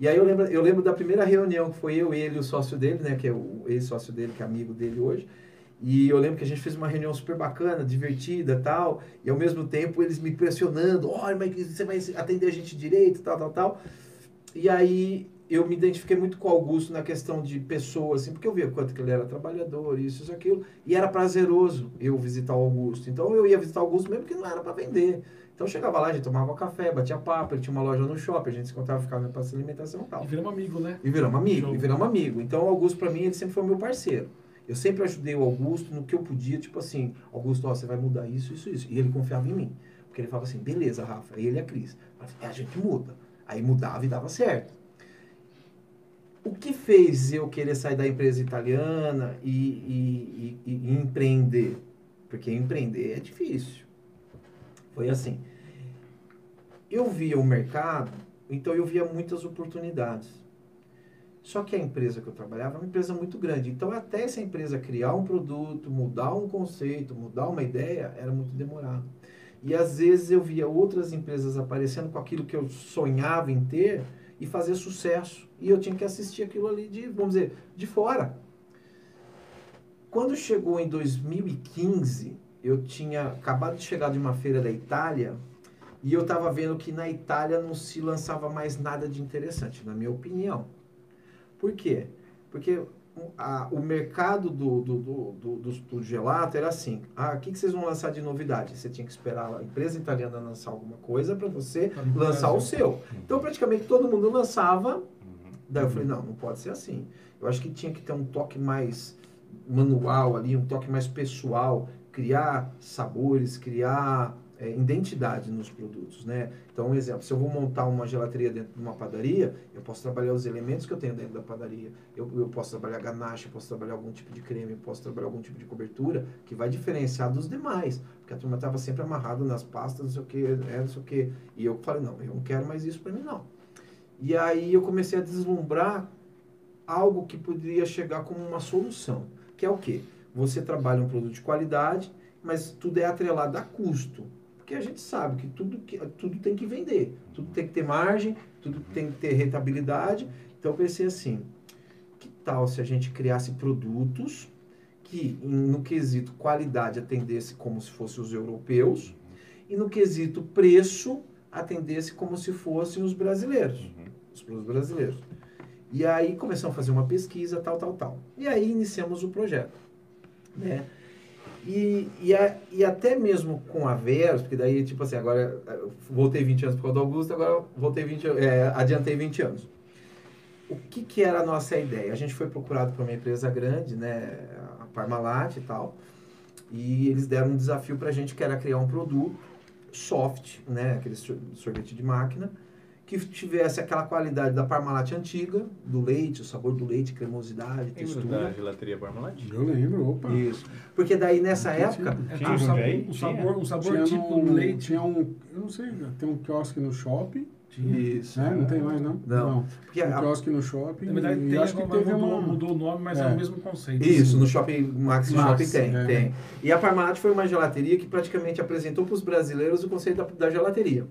E aí eu lembro, eu lembro da primeira reunião que foi eu, ele e o sócio dele, né, que é o ex-sócio dele, que é amigo dele hoje. E eu lembro que a gente fez uma reunião super bacana, divertida tal, e ao mesmo tempo eles me pressionando, olha, mas você vai atender a gente direito, tal, tal, tal. E aí eu me identifiquei muito com o Augusto na questão de pessoas, assim, porque eu via quanto que ele era trabalhador, isso, isso, aquilo, e era prazeroso eu visitar o Augusto. Então eu ia visitar o Augusto mesmo que não era para vender. Então eu chegava lá, a gente tomava café, batia papo, ele tinha uma loja no shopping, a gente se encontrava, ficava para alimentação e tal. E viramos amigo, né? E viramos amigo, Show. e viramos amigo. Então o Augusto, para mim, ele sempre foi meu parceiro. Eu sempre ajudei o Augusto no que eu podia, tipo assim, Augusto, ó, você vai mudar isso, isso, isso. E ele confiava em mim. Porque ele falava assim, beleza, Rafa, ele e a Cris. É, a gente muda. Aí mudava e dava certo. O que fez eu querer sair da empresa italiana e, e, e, e empreender? Porque empreender é difícil. Foi assim. Eu via o mercado, então eu via muitas oportunidades. Só que a empresa que eu trabalhava era uma empresa muito grande. Então, até essa empresa criar um produto, mudar um conceito, mudar uma ideia, era muito demorado. E às vezes eu via outras empresas aparecendo com aquilo que eu sonhava em ter e fazer sucesso. E eu tinha que assistir aquilo ali de, vamos dizer, de fora. Quando chegou em 2015, eu tinha acabado de chegar de uma feira da Itália e eu estava vendo que na Itália não se lançava mais nada de interessante, na minha opinião. Por quê? Porque a, o mercado do, do, do, do, do gelato era assim: ah, o que, que vocês vão lançar de novidade? Você tinha que esperar a empresa italiana lançar alguma coisa para você lançar o seu. Então, praticamente todo mundo lançava. Daí eu falei: não, não pode ser assim. Eu acho que tinha que ter um toque mais manual ali, um toque mais pessoal, criar sabores, criar é, identidade nos produtos, né? Então, um exemplo, se eu vou montar uma gelateria dentro de uma padaria, eu posso trabalhar os elementos que eu tenho dentro da padaria. Eu, eu posso trabalhar ganache, posso trabalhar algum tipo de creme, posso trabalhar algum tipo de cobertura que vai diferenciar dos demais. Porque a turma estava sempre amarrada nas pastas, não sei o que, é, não sei o que. E eu falei, não, eu não quero mais isso para mim, não. E aí eu comecei a deslumbrar algo que poderia chegar como uma solução, que é o quê? Você trabalha um produto de qualidade, mas tudo é atrelado a custo. Porque a gente sabe que tudo, que tudo tem que vender, tudo tem que ter margem, tudo tem que ter rentabilidade. Então eu pensei assim, que tal se a gente criasse produtos que no quesito qualidade atendesse como se fossem os europeus e no quesito preço atendesse como se fossem os brasileiros, os produtos brasileiros. E aí começamos a fazer uma pesquisa, tal, tal, tal. E aí iniciamos o projeto, né? E, e, a, e até mesmo com a Veros, porque daí, tipo assim, agora voltei 20 anos por causa do Augusto, agora voltei 20, é, adiantei 20 anos. O que, que era a nossa ideia? A gente foi procurado por uma empresa grande, né, a Parmalat e tal, e eles deram um desafio para a gente que era criar um produto soft, né, aquele sorvete de máquina, que tivesse aquela qualidade da Parmalat antiga, do leite, o sabor do leite, cremosidade, textura. da gelateria Parmalat? Eu lembro, opa. Isso. Porque daí nessa época... tinha- É, tinha um Tinha, sabor, um sabor, um sabor Tinha tipo no- leite. Tinha um, eu não sei, tem um quiosque no shopping, Isso. né? Não tem mais, não? Não. Porque Um a- quiosque no shopping. Na verdade, tem, acho que teve mudou, uma... mudou o nome, mas é, É. o mesmo conceito. Isso, no Shopping Max, Max, Shopping tem, é. tem. E a Parmalat foi uma gelateria que praticamente apresentou para os brasileiros o conceito da, da gelateria.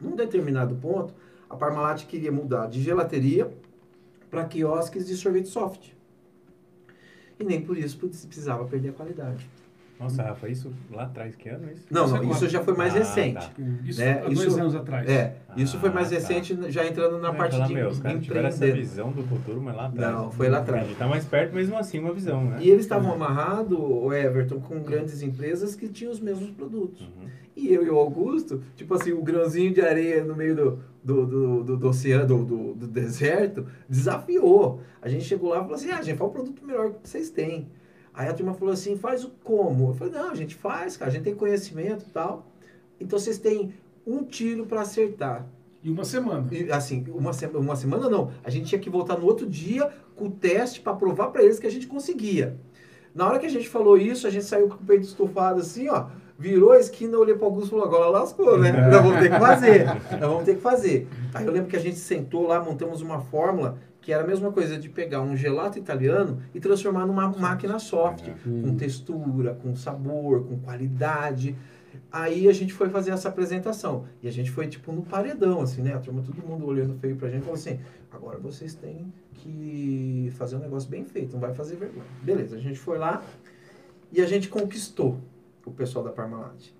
Num determinado ponto, a Parmalat queria mudar de gelateria para quiosques de sorvete soft. E nem por isso precisava perder a qualidade. Nossa, Rafa, isso lá atrás, que ano isso? Não, não, isso já foi mais Ah, recente. tá. Isso né, há dois isso- anos atrás. É, isso foi mais Ah, tá. recente, já entrando na Eu ia parte falar, de meu, os caras tiveram essa visão do futuro, mas lá atrás. Não, foi lá atrás. A gente tá mais perto, mesmo assim, uma visão, né? E eles estavam amarrados, o Everton, com grandes empresas que tinham os mesmos produtos. Uhum. E eu e o Augusto, tipo assim, o grãozinho de areia no meio do, do, do, do, do oceano, do, do, do deserto, desafiou. A gente chegou lá e falou assim, ah, gente, faz o produto melhor que vocês têm. Aí a turma falou assim, faz o como? Eu falei, não, a gente faz, cara, a gente tem conhecimento e tal. Então vocês têm um tiro para acertar. E uma semana. E, assim, uma, se- uma semana não. A gente tinha que voltar no outro dia com o teste para provar para eles que a gente conseguia. Na hora que a gente falou isso, a gente saiu com o peito estufado assim, ó. Virou a esquina, olhei para o Augusto e falou, agora lascou, né? Nós vamos ter que fazer. Nós vamos ter que fazer. Aí eu lembro que a gente sentou lá, montamos uma fórmula que era a mesma coisa de pegar um gelato italiano e transformar numa máquina soft, com textura, com sabor, com qualidade. Aí a gente foi fazer essa apresentação. E a gente foi tipo no paredão, assim, né? A turma, todo mundo olhando feio pra gente, falou assim: agora vocês têm que fazer um negócio bem feito, não vai fazer vergonha. Beleza, a gente foi lá e a gente conquistou o pessoal da Parmalat.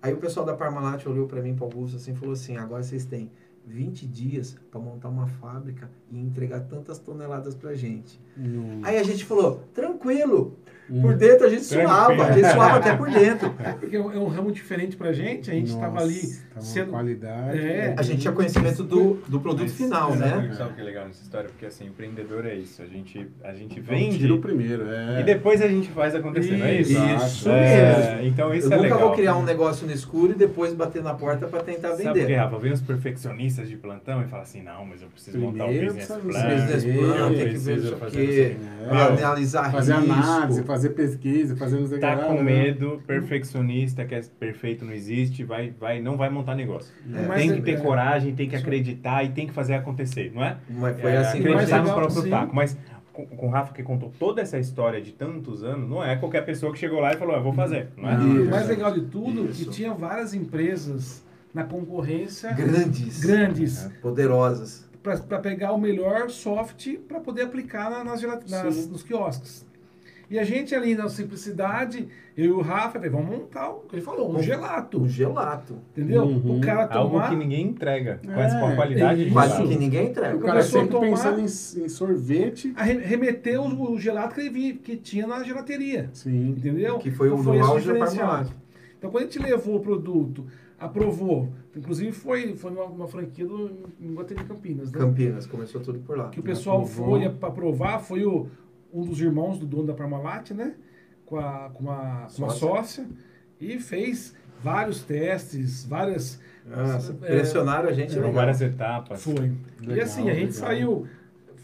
Aí o pessoal da Parmalat olhou pra mim, para Augusto, assim, falou assim: agora vocês têm 20 dias para montar uma fábrica e entregar tantas toneladas pra gente. Aí a gente falou, tranquilo. Por dentro a gente suava, a gente suava até por dentro. Porque é um é um ramo diferente pra gente, a gente estava ali sendo. qualidade. É. A gente tinha conhecimento do, do produto Mas, final, sabe né? Sabe o que é legal nessa história? Porque assim, empreendedor é isso. A gente, a gente vende o primeiro, é. e depois a gente faz acontecer, não é isso? Isso É, mesmo. então isso Eu é nunca legal. vou criar um negócio no escuro e depois bater na porta para tentar Sabe por quê, vender. Rafa? Vem os perfeccionistas de plantão e fala assim, não, mas eu preciso montar o Primeiro business plan. Business É, plan, eu tem que ver isso fazer aqui, assim. É. pra analisar Fazer risco. análise, fazer pesquisa, fazer não sei Tá lá, com né? medo, perfeccionista, que é perfeito, não existe, vai, vai, não vai montar negócio. É. Mas tem é- que ter é- coragem, tem que acreditar e tem que fazer acontecer, não é? Mas foi é, assim acreditar no legal, próprio sim. taco. Mas com, com o Rafa que contou toda essa história de tantos anos, não é qualquer pessoa que chegou lá e falou, eu vou fazer, não é? O mais legal de tudo é Isso. que tinha várias empresas na concorrência grandes, grandes poderosas. para pegar o melhor soft para poder aplicar na- nas, nas- Sim. nos quiosques. E a gente ali na simplicidade, eu e o Rafa, falei, vamos montar o que ele falou, um Um- gelato. O gelato. Entendeu? Uhum. O cara Algo tomar. que ninguém entrega, com, É, essa, a qualidade isso. de Quase gelato. que ninguém entrega. O cara sempre tomar- pensando em, em sorvete. a re- remeter o, o gelato que, ele vi- que tinha na gelateria. Sim. Entendeu? Que foi o Então no esse auge da. Então quando a gente levou o produto, aprovou, inclusive foi, foi numa, numa franquia do em Guatemi Campinas, né? Campinas, começou tudo por lá. que o pessoal Aprovou. foi para aprovar, foi o, um dos irmãos do dono da Parmalat, né? Com, a, com, uma, com uma Sócia. sócia, e fez vários testes, Nossa, várias. é, pressionaram a gente Foram legal. várias etapas. Foi. e Legal, assim, a gente legal. saiu.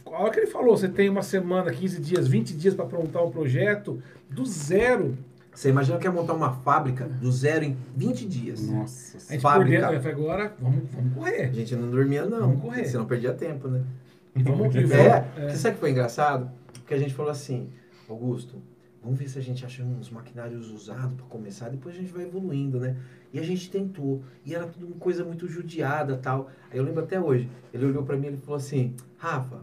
A hora que ele falou, você tem uma semana, 15 dias, 20 dias para aprontar um projeto, do zero. Você imagina que é montar uma fábrica do zero em 20 dias. Nossa. A gente Fábrica. por dentro, eu falei, agora vamos, vamos A correr. gente não dormia, não. Vamos correr. Você não perdia tempo, né? Vamos, e vamos- É, é. você sabe o que foi engraçado? Porque a gente falou assim, Augusto, vamos ver se a gente acha uns maquinários usados para começar, depois a gente vai evoluindo, né? E a gente tentou, e era tudo uma coisa muito judiada tal. Aí eu lembro até hoje, ele olhou para mim e falou assim, Rafa,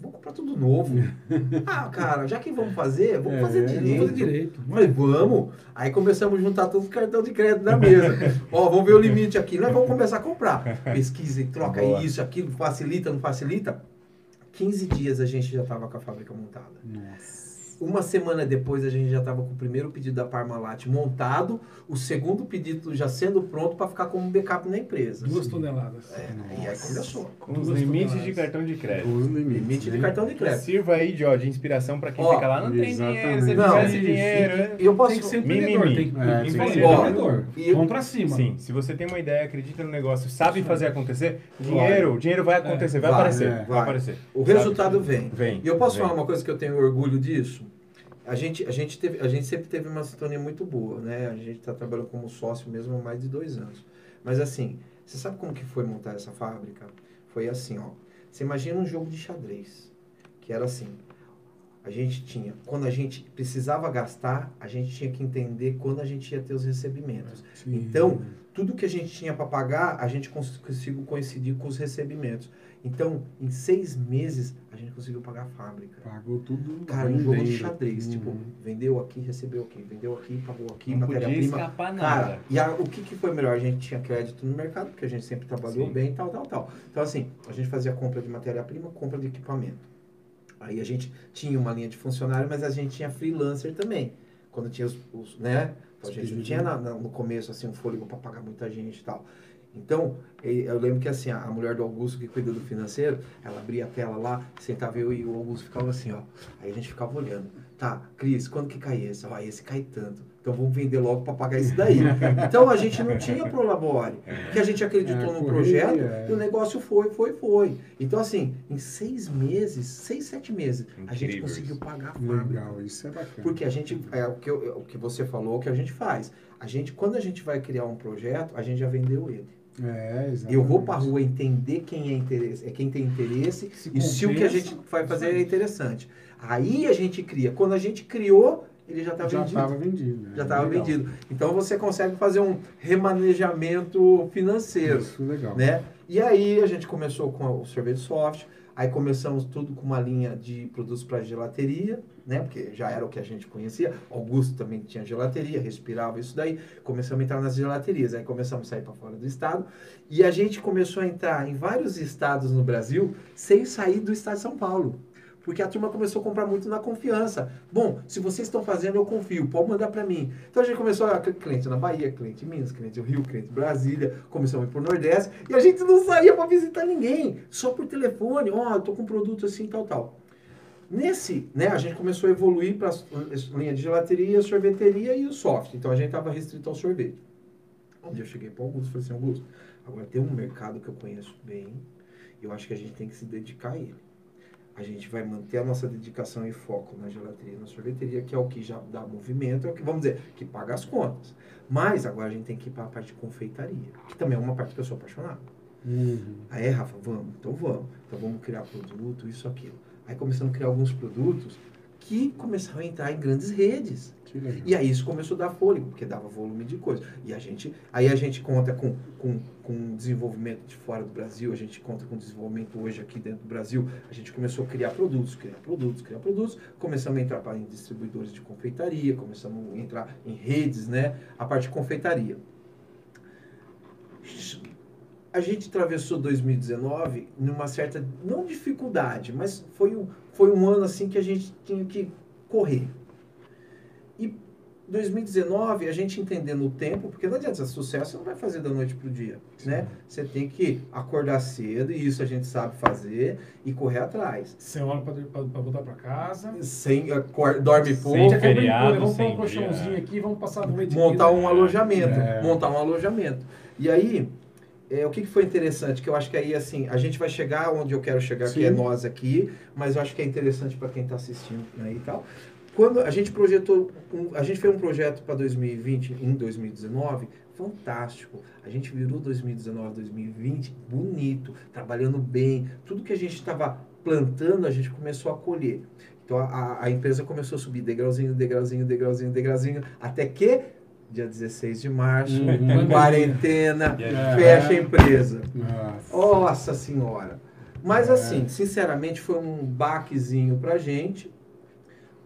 vamos comprar tudo novo. ah, cara, já que vamos fazer, vamos É, fazer direito. Vamos fazer direito. Falei, vamos. Aí começamos a juntar todos os cartões de crédito na mesa. Ó, vamos ver o limite aqui. Nós vamos começar a comprar. Pesquisa e troca Boa. isso, aquilo, facilita, não facilita. 15 dias a gente já estava com a fábrica montada. Nossa. Uma semana depois a gente já estava com o primeiro pedido da Parmalat montado, o segundo pedido já sendo pronto para ficar como backup na empresa. Duas toneladas. É, e aí começou. Com os limites toneladas. de cartão de crédito. Os limites. Limite de né? cartão de crédito. Sirva aí de, ó, de inspiração pra quem Ó, fica lá, não tem dinheiro, se Não, tivesse isso, dinheiro... E eu posso. Tem que ser empreendedor, Mimimi. tem que, É, tem tem que ser empreendedor. E- Vamos pra cima. Sim, se você tem uma ideia, acredita no negócio, sabe fazer acontecer, dinheiro, o dinheiro vai acontecer, vai, Vai, aparecer, é. vai, Vai. aparecer. O Sabe? resultado vem. Vem. E eu posso vem. falar uma coisa que eu tenho orgulho disso? A gente, a gente, teve, a gente sempre teve uma sintonia muito boa, né? A gente está trabalhando como sócio mesmo há mais de dois anos. Mas assim, você sabe como que foi montar essa fábrica? Foi assim, ó. Você imagina um jogo de xadrez, que era assim. A gente tinha, quando a gente precisava gastar, a gente tinha que entender quando a gente ia ter os recebimentos. Sim. Então, tudo que a gente tinha para pagar, a gente cons- conseguiu coincidir com os recebimentos. Então, em seis meses, a gente conseguiu pagar a fábrica. Pagou tudo. Cara, um jogo de xadrez. Uhum. Tipo, vendeu aqui, recebeu aqui. Vendeu aqui, pagou aqui, Não podia matéria-prima. escapar nada. Cara, e a- o que, que foi melhor? A gente tinha crédito no mercado, porque a gente sempre trabalhou Sim. bem, tal, tal, tal. Então, assim, a gente fazia compra de matéria-prima, compra de equipamento. Aí a gente tinha uma linha de funcionário, mas a gente tinha freelancer também. Quando tinha os, os- né? Então, a gente não tinha na- na- no começo, assim, um fôlego para pagar muita gente e tal. Então, eu lembro que, assim, a mulher do Augusto, que cuida do financeiro, ela abria a tela lá, sentava eu e o Augusto ficava assim, ó. Aí a gente ficava olhando. Tá, Cris, quando que cai esse? Ó, esse cai tanto. Então vamos vender logo para pagar esse daí. Então a gente não tinha prolabore. Porque a gente acreditou É, no projeto é. e o negócio foi, foi, foi. Então, assim, em seis meses, seis, sete meses, a gente Incrível conseguiu isso. pagar a fábrica. Legal, isso é bacana. Porque a gente, é o que, eu- o que você falou, o que a gente faz. A gente, quando a gente vai criar um projeto, a gente já vendeu ele. É. Eu vou para rua entender quem é interesse, é quem tem interesse Se e se o que a gente vai fazer é interessante. Aí a gente cria. Quando a gente criou, ele já está Já vendido. estava vendido. né? Já estava vendido. Então você consegue fazer um remanejamento financeiro, Isso, legal. né? E aí a gente começou com o sorvete soft, aí começamos tudo com uma linha de produtos para gelateria, né? Porque já era o que a gente conhecia. Augusto também tinha gelateria, respirava isso daí. Começamos a entrar nas gelaterias, aí começamos a sair para fora do estado e a gente começou a entrar em vários estados no Brasil sem sair do estado de São Paulo. Porque a turma começou a comprar muito na confiança. Bom, se vocês estão fazendo, eu confio, pode mandar para mim. Então a gente começou a cliente na Bahia, cliente em Minas, cliente no Rio, cliente em Brasília, começamos a ir pro Nordeste, e a gente não saía para visitar ninguém, só por telefone, ó, oh, tô com um produto assim, tal, tal. Nesse, né, a gente começou a evoluir para a linha de gelateria, sorveteria e o soft. Então a gente estava restrito ao sorvete. Um dia eu cheguei para o Augusto e falei assim, Augusto, agora tem um mercado que eu conheço bem, eu acho que a gente tem que se dedicar a ele. A gente vai manter a nossa dedicação e foco na gelateria e na sorveteria, que é o que já dá movimento, é o que, vamos dizer, que paga as contas. Mas agora a gente tem que ir para a parte de confeitaria, que também é uma parte que eu sou apaixonado. Uhum. Aí, Rafa, vamos, então vamos. Então vamos criar produto, isso, aquilo. Aí começando a criar alguns produtos que começaram a entrar em grandes redes. E aí isso começou a dar fôlego, porque dava volume de coisa. E a gente, aí a gente conta com, com, com desenvolvimento de fora do Brasil, a gente conta com desenvolvimento hoje aqui dentro do Brasil. A gente começou a criar produtos, criar produtos, criar produtos. Começamos a entrar para em distribuidores de confeitaria, começamos a entrar em redes, né? A parte de confeitaria a gente atravessou 2019 numa certa, não dificuldade, mas foi um, foi um ano assim que a gente tinha que correr. E 2019, a gente entendendo o tempo, porque não adianta, sucesso você não vai fazer da noite para o dia, Sim. né? Você tem que acordar cedo, e isso a gente sabe fazer, e correr atrás. Sem hora para voltar para casa. Sem, acor, dorme pouco. Sem feriado, vamos pôr um colchãozinho aqui, vamos passar no meio de Montar um alojamento, é. montar um alojamento. E aí, é, o que, foi interessante? Que eu acho que aí, assim, a gente vai chegar onde eu quero chegar, Sim. que é nós aqui, mas eu acho que é interessante para quem está assistindo né, e tal. Quando a gente projetou, um, a gente fez um projeto para 2020, em 2019, fantástico. A gente virou 2019, 2020 bonito, trabalhando bem. Tudo que a gente estava plantando, a gente começou a colher. Então a, a empresa começou a subir degrauzinho, degrauzinho, degrauzinho, degrauzinho, até que dia 16 de março, uhum. quarentena, é. fecha a empresa. Nossa. Nossa Senhora. Mas é. assim, sinceramente, foi um baquezinho pra gente.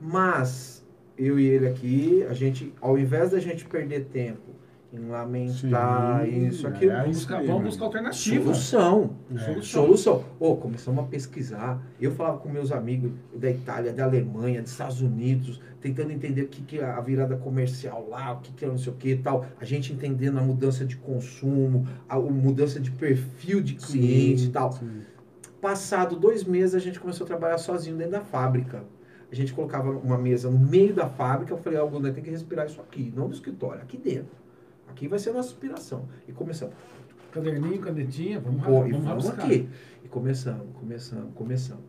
Mas eu e ele aqui, a gente, ao invés da gente perder tempo em lamentar Sim, isso, aqui. É, vamos, buscar, vamos buscar alternativa. Solução. É. Solução. Solução. Oh, começamos a pesquisar. Eu falava com meus amigos da Itália, da Alemanha, dos Estados Unidos, tentando entender o que, que é a virada comercial lá, o que, que é não sei o que e tal. A gente entendendo a mudança de consumo, a, mudança de perfil de cliente sim, e tal. Sim. Passado dois meses, a gente começou a trabalhar sozinho dentro da fábrica. A gente colocava uma mesa no meio da fábrica. Eu falei, algo, né, tem que respirar isso aqui, não no escritório, aqui dentro. Aqui vai ser a nossa inspiração. E começamos. Caderninho, canetinha, vamos, Pô, vamos, vamos aqui. E começamos, começamos, começamos.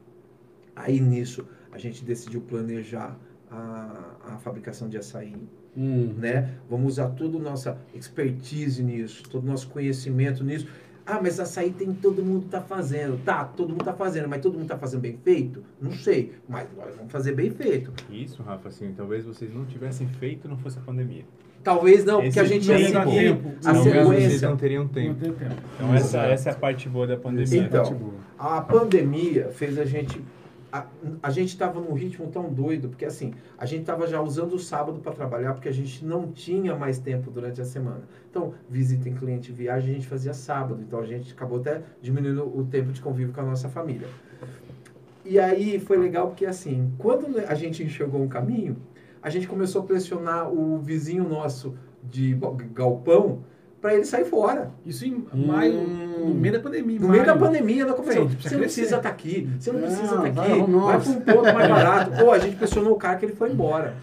Aí nisso, a gente decidiu planejar a, a fabricação de açaí. Hum. Né? Vamos usar toda a nossa expertise nisso, todo o nosso conhecimento nisso. Ah, mas açaí tem todo mundo tá fazendo. Tá, todo mundo tá fazendo, mas todo mundo tá fazendo bem feito? Não sei, mas nós vamos fazer bem feito. Isso, Rafa, assim, talvez vocês não tivessem feito não fosse a pandemia. Talvez não, porque a gente ia seguir tempo. a sequência. Vocês não teriam tempo. Não tempo. Então essa, essa é a parte boa da pandemia. Então, a pandemia fez a gente... A, a gente estava num ritmo tão doido, porque assim, a gente estava já usando o sábado para trabalhar, porque a gente não tinha mais tempo durante a semana. Então, visita em cliente, viagem, a gente fazia sábado. Então, a gente acabou até diminuindo o tempo de convívio com a nossa família. E aí foi legal porque assim, quando a gente enxergou um caminho, a gente começou a pressionar o vizinho nosso de galpão para ele sair fora. Isso em maio, hum. no meio da pandemia. No meio da pandemia, ela começou. Você não precisa estar tá aqui, você não, não precisa estar tá aqui, vai, vai para um ponto mais barato. Pô, a gente pressionou o cara que ele foi embora.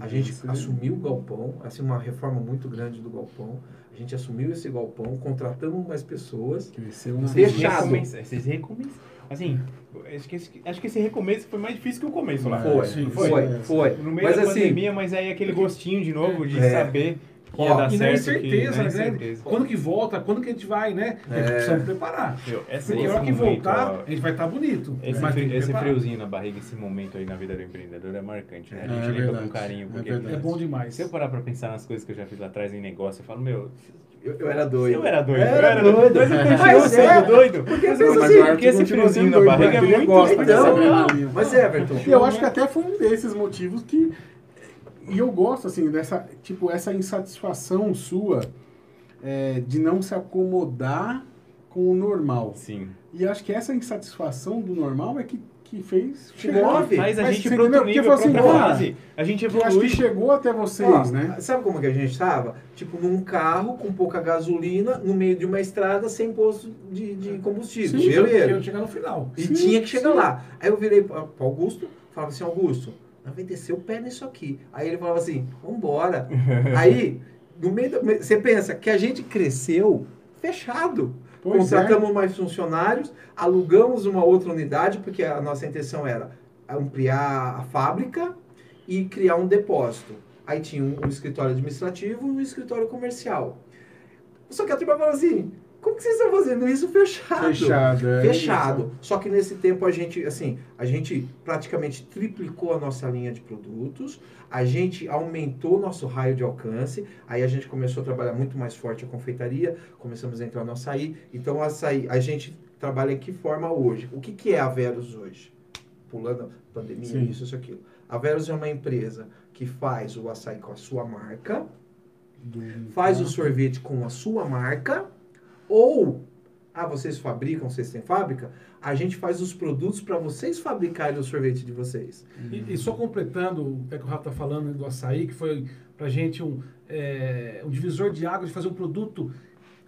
A gente Isso assumiu o galpão, assim, uma reforma muito grande do galpão. A gente assumiu esse galpão, contratamos mais pessoas. Cresceu fechado. Vocês recomeçaram. Assim, acho que, esse, acho que esse recomeço foi mais difícil que o começo lá. Foi, sim, foi, foi, foi. No meio mas da assim, pandemia, mas aí aquele gostinho de novo de é, saber que ia dar e certo. Incerteza, que, né? Certeza. Quando que volta, quando que a gente vai, né? É. A gente precisa preparar. Meu, essa, Porque a hora que voltar, ó, a gente vai estar tá bonito. Esse, fri, esse friozinho na barriga, esse momento aí na vida do empreendedor é marcante, né? A gente é, lembra com carinho. Porque é, é bom demais. Se eu parar pra pensar nas coisas que eu já fiz lá atrás em negócio, eu falo, meu, eu, eu, era doido. Eu era doido. Eu era, era doido. doido. Mas continua sendo é. doido. Porque, mas, assim, porque esse friozinho na barriga é muito gosta então, Mas é, Everton. Eu acho que até foi um desses motivos que... E eu gosto, assim, dessa... Tipo, essa insatisfação sua é, de não se acomodar com o normal. Sim. E acho que essa insatisfação do normal é que, que fez chegar. Move. Faz a Mas gente pro outro nível, foi assim, pra fase. A gente Eu acho que evolui. chegou até vocês, Ó, né? Sabe como que a gente estava? Tipo, num carro com pouca gasolina, no meio de uma estrada sem posto de, de combustível. Sim, beleza. Quero chegar no final. E Sim, tinha que chegar sim. lá. Aí eu virei para o Augusto, falava assim, Augusto, nós vai descer o pé nisso aqui. Aí ele falava assim, vambora. Aí, no meio da, você pensa que a gente cresceu fechado. Pois é. Contratamos mais funcionários, alugamos uma outra unidade, porque a nossa intenção era ampliar a fábrica e criar um depósito. Aí tinha um, um escritório administrativo e um escritório comercial. Só que a turma falou assim, como que vocês estão fazendo isso fechado? Fechado. é. fechado. Só que nesse tempo a gente, assim, a gente praticamente triplicou a nossa linha de produtos, a gente aumentou nosso raio de alcance, aí a gente começou a trabalhar muito mais forte a confeitaria, começamos a entrar no açaí. Então, o açaí, a gente trabalha em que forma hoje? O que, que é a Verus hoje? Pulando a pandemia, Sim. isso, isso, aquilo. A Verus é uma empresa que faz o açaí com a sua marca, Do- faz o sorvete com a sua marca, ou, ah, vocês fabricam, vocês têm fábrica, a gente faz os produtos para vocês fabricarem o sorvete de vocês. E, e só completando o que o Rafa está falando do açaí, que foi pra gente um, é, um divisor de água de fazer um produto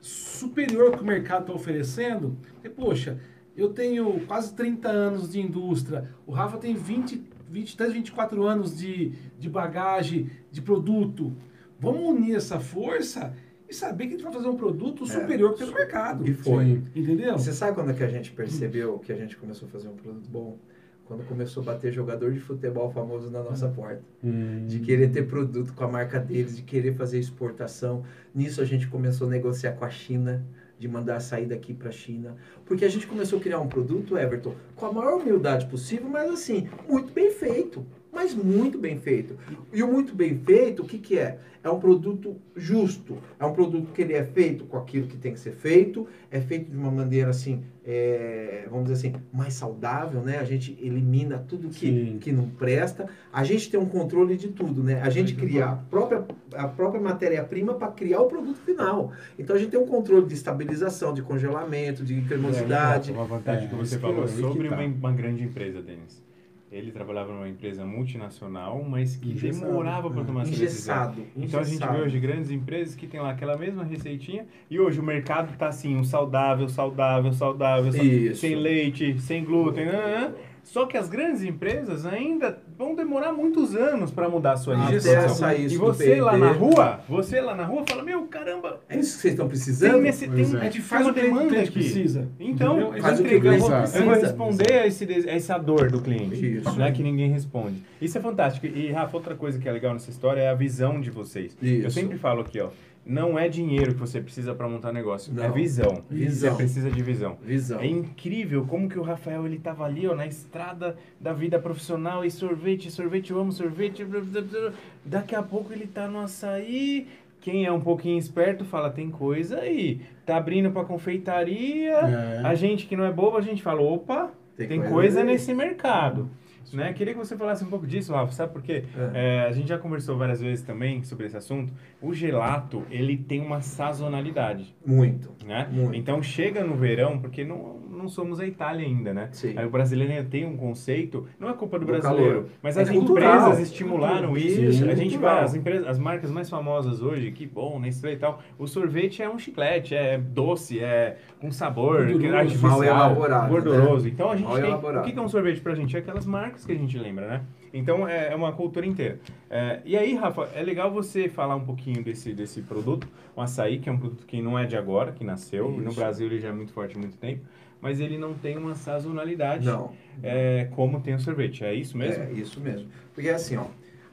superior que o mercado está oferecendo. E, poxa, eu tenho quase 30 anos de indústria, o Rafa tem 20, 23, 24 anos de, de bagagem, de produto. Vamos unir essa força e saber que a gente vai fazer um produto superior que tem no mercado. E foi. Sim. Entendeu? Você sabe quando é que a gente percebeu que a gente começou a fazer um produto bom? Quando começou a bater jogador de futebol famoso na nossa porta. Hum. De querer ter produto com a marca deles, de querer fazer exportação. Nisso a gente começou a negociar com a China, de mandar sair daqui para a China. Porque a gente começou a criar um produto, Everton, com a maior humildade possível, mas assim, muito bem feito. Mas muito bem feito. E o muito bem feito, o que, que é? É um produto justo. É um produto que ele é feito com aquilo que tem que ser feito. É feito de uma maneira assim, é, vamos dizer assim, mais saudável, né? A gente elimina tudo que, Sim. que não presta. A gente tem um controle de tudo, né? A gente cria a própria, a própria matéria-prima para criar o produto final. Então a gente tem um controle de estabilização, de congelamento, de cremosidade. Uma vantagem É, que você que falou que sobre tá. uma, uma grande empresa, Denis. Ele trabalhava numa empresa multinacional, mas que Engessado, demorava para tomar essa decisão. Engessado. Então a gente vê hoje grandes empresas que tem lá aquela mesma receitinha e hoje o mercado tá assim, um saudável, saudável, saudável, Isso. sem leite, sem glúten, nananã. Só que as grandes empresas ainda vão demorar muitos anos para mudar a sua legislação. isso E você lá na rua, você lá na rua fala, meu, caramba, É isso que vocês estão tem, precisando? nesse, tem, é. A gente tem faz uma o que o cliente precisa. Então, eu Faz o que eu vou, eu vou responder a, esse, a essa dor do cliente, Isso. né, que ninguém responde. Isso é fantástico. E, Rafa, outra coisa que é legal nessa história é a visão de vocês. Eu Isso. sempre falo aqui, ó, não é dinheiro que você precisa para montar negócio, é Não. visão. Visão. Você precisa de visão. Visão. É incrível como que o Rafael ele tava ali, ó, na estrada da vida profissional e sorvete, sorvete, eu amo sorvete. blá, blá, blá. Daqui a pouco ele tá no açaí. Quem é um pouquinho esperto fala, tem coisa aí. Tá abrindo pra confeitaria. É. A gente que não é bobo, a gente fala, opa, Tem tem, coisa coisa nesse mercado. Né? Queria que você falasse um pouco disso, Rafa, sabe por quê? É. É, a gente já conversou várias vezes também sobre esse assunto. O gelato, ele tem uma sazonalidade, Muito. né? Muito. Então chega no verão, porque não, não somos a Itália ainda, né? Sim. Aí o brasileiro tem um conceito, não é culpa do, Do brasileiro, calor. mas É as cultural. empresas estimularam isso. A é gente cultural. vai, as empresas, as marcas mais famosas hoje, que bom, Nestlé e tal, o sorvete é um chiclete, é doce, é com sabor, Gorduroso, que é artificial, mal elaborado, gorduroso. Então a gente Mal tem, elaborado. o que é um sorvete pra gente? É aquelas marcas que a gente lembra, né? Então é, é uma cultura inteira. É, e aí, Rafa, é legal você falar um pouquinho desse, desse produto, o açaí, que é um produto que não é de agora, que nasceu. No Isso. Brasil ele já é muito forte há muito tempo, mas ele não tem uma sazonalidade Não. é, como tem o sorvete. É isso mesmo? É, isso mesmo. Porque assim, ó.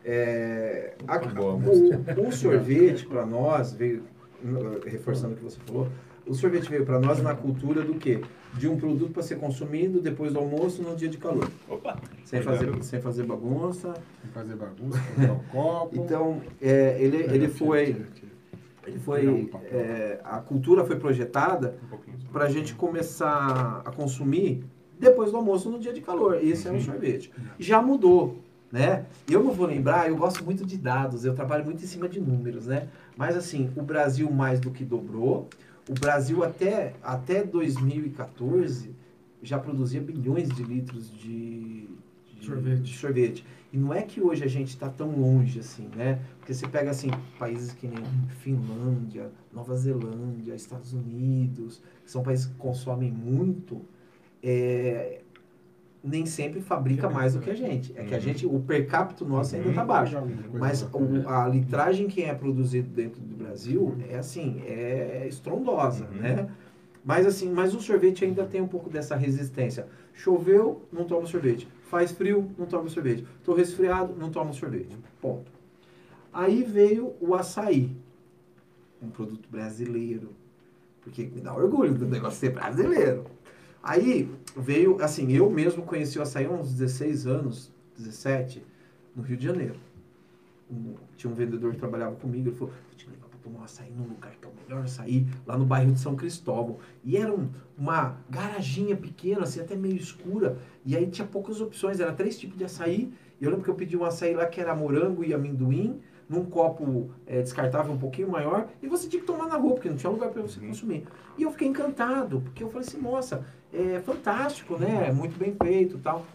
é, a- o, o sorvete para nós veio, reforçando o que você falou, o sorvete veio para nós na cultura do quê? De um produto para ser consumido depois do almoço no dia de calor. Opa! Sem fazer, sem fazer bagunça. Que fazer bagunça, o copo. Então, é, ele, Tira, ele tira, foi. Ele um foi é, a cultura foi projetada Um para a gente começar a consumir depois do almoço no dia de calor. Esse é um sorvete. Já mudou, né? Eu não vou lembrar, eu gosto muito de dados, eu trabalho muito em cima de números, né? Mas assim, o Brasil mais do que dobrou, o Brasil até, até 2014 já produzia bilhões de litros de Sorvete. de sorvete. E não é que hoje a gente está tão longe assim, né? Porque você pega assim, países que nem Finlândia, Nova Zelândia, Estados Unidos, que são países que consomem muito, é, nem sempre fabrica mais do que a gente. É que a Uhum. gente, o per capita nosso ainda Uhum. está baixo. Mas o- a litragem que é produzida dentro do Brasil é assim, é estrondosa, Uhum. né? Mas assim, mas o sorvete ainda tem um pouco dessa resistência. Choveu, não toma sorvete. Faz frio, não toma sorvete. Tô resfriado, não toma sorvete. Ponto. Aí veio o açaí, um produto brasileiro, porque me dá orgulho do negócio ser brasileiro. Aí veio, assim, eu mesmo conheci o açaí há uns 16 anos, 17, no Rio de Janeiro. Um- tinha um vendedor que trabalhava comigo, ele falou, vou te levar para tomar um açaí num lugar que é o melhor açaí, lá no bairro de São Cristóvão. E era um- uma garaginha pequena, assim, até meio escura, e aí tinha poucas opções, era três tipos de açaí. E eu lembro que eu pedi um açaí lá que era morango e amendoim, num copo eh, descartável um pouquinho maior, e você tinha que tomar na rua, porque não tinha lugar para você Uhum. consumir. E eu fiquei encantado, porque eu falei assim, nossa, é fantástico, né? Muito bem feito e tal.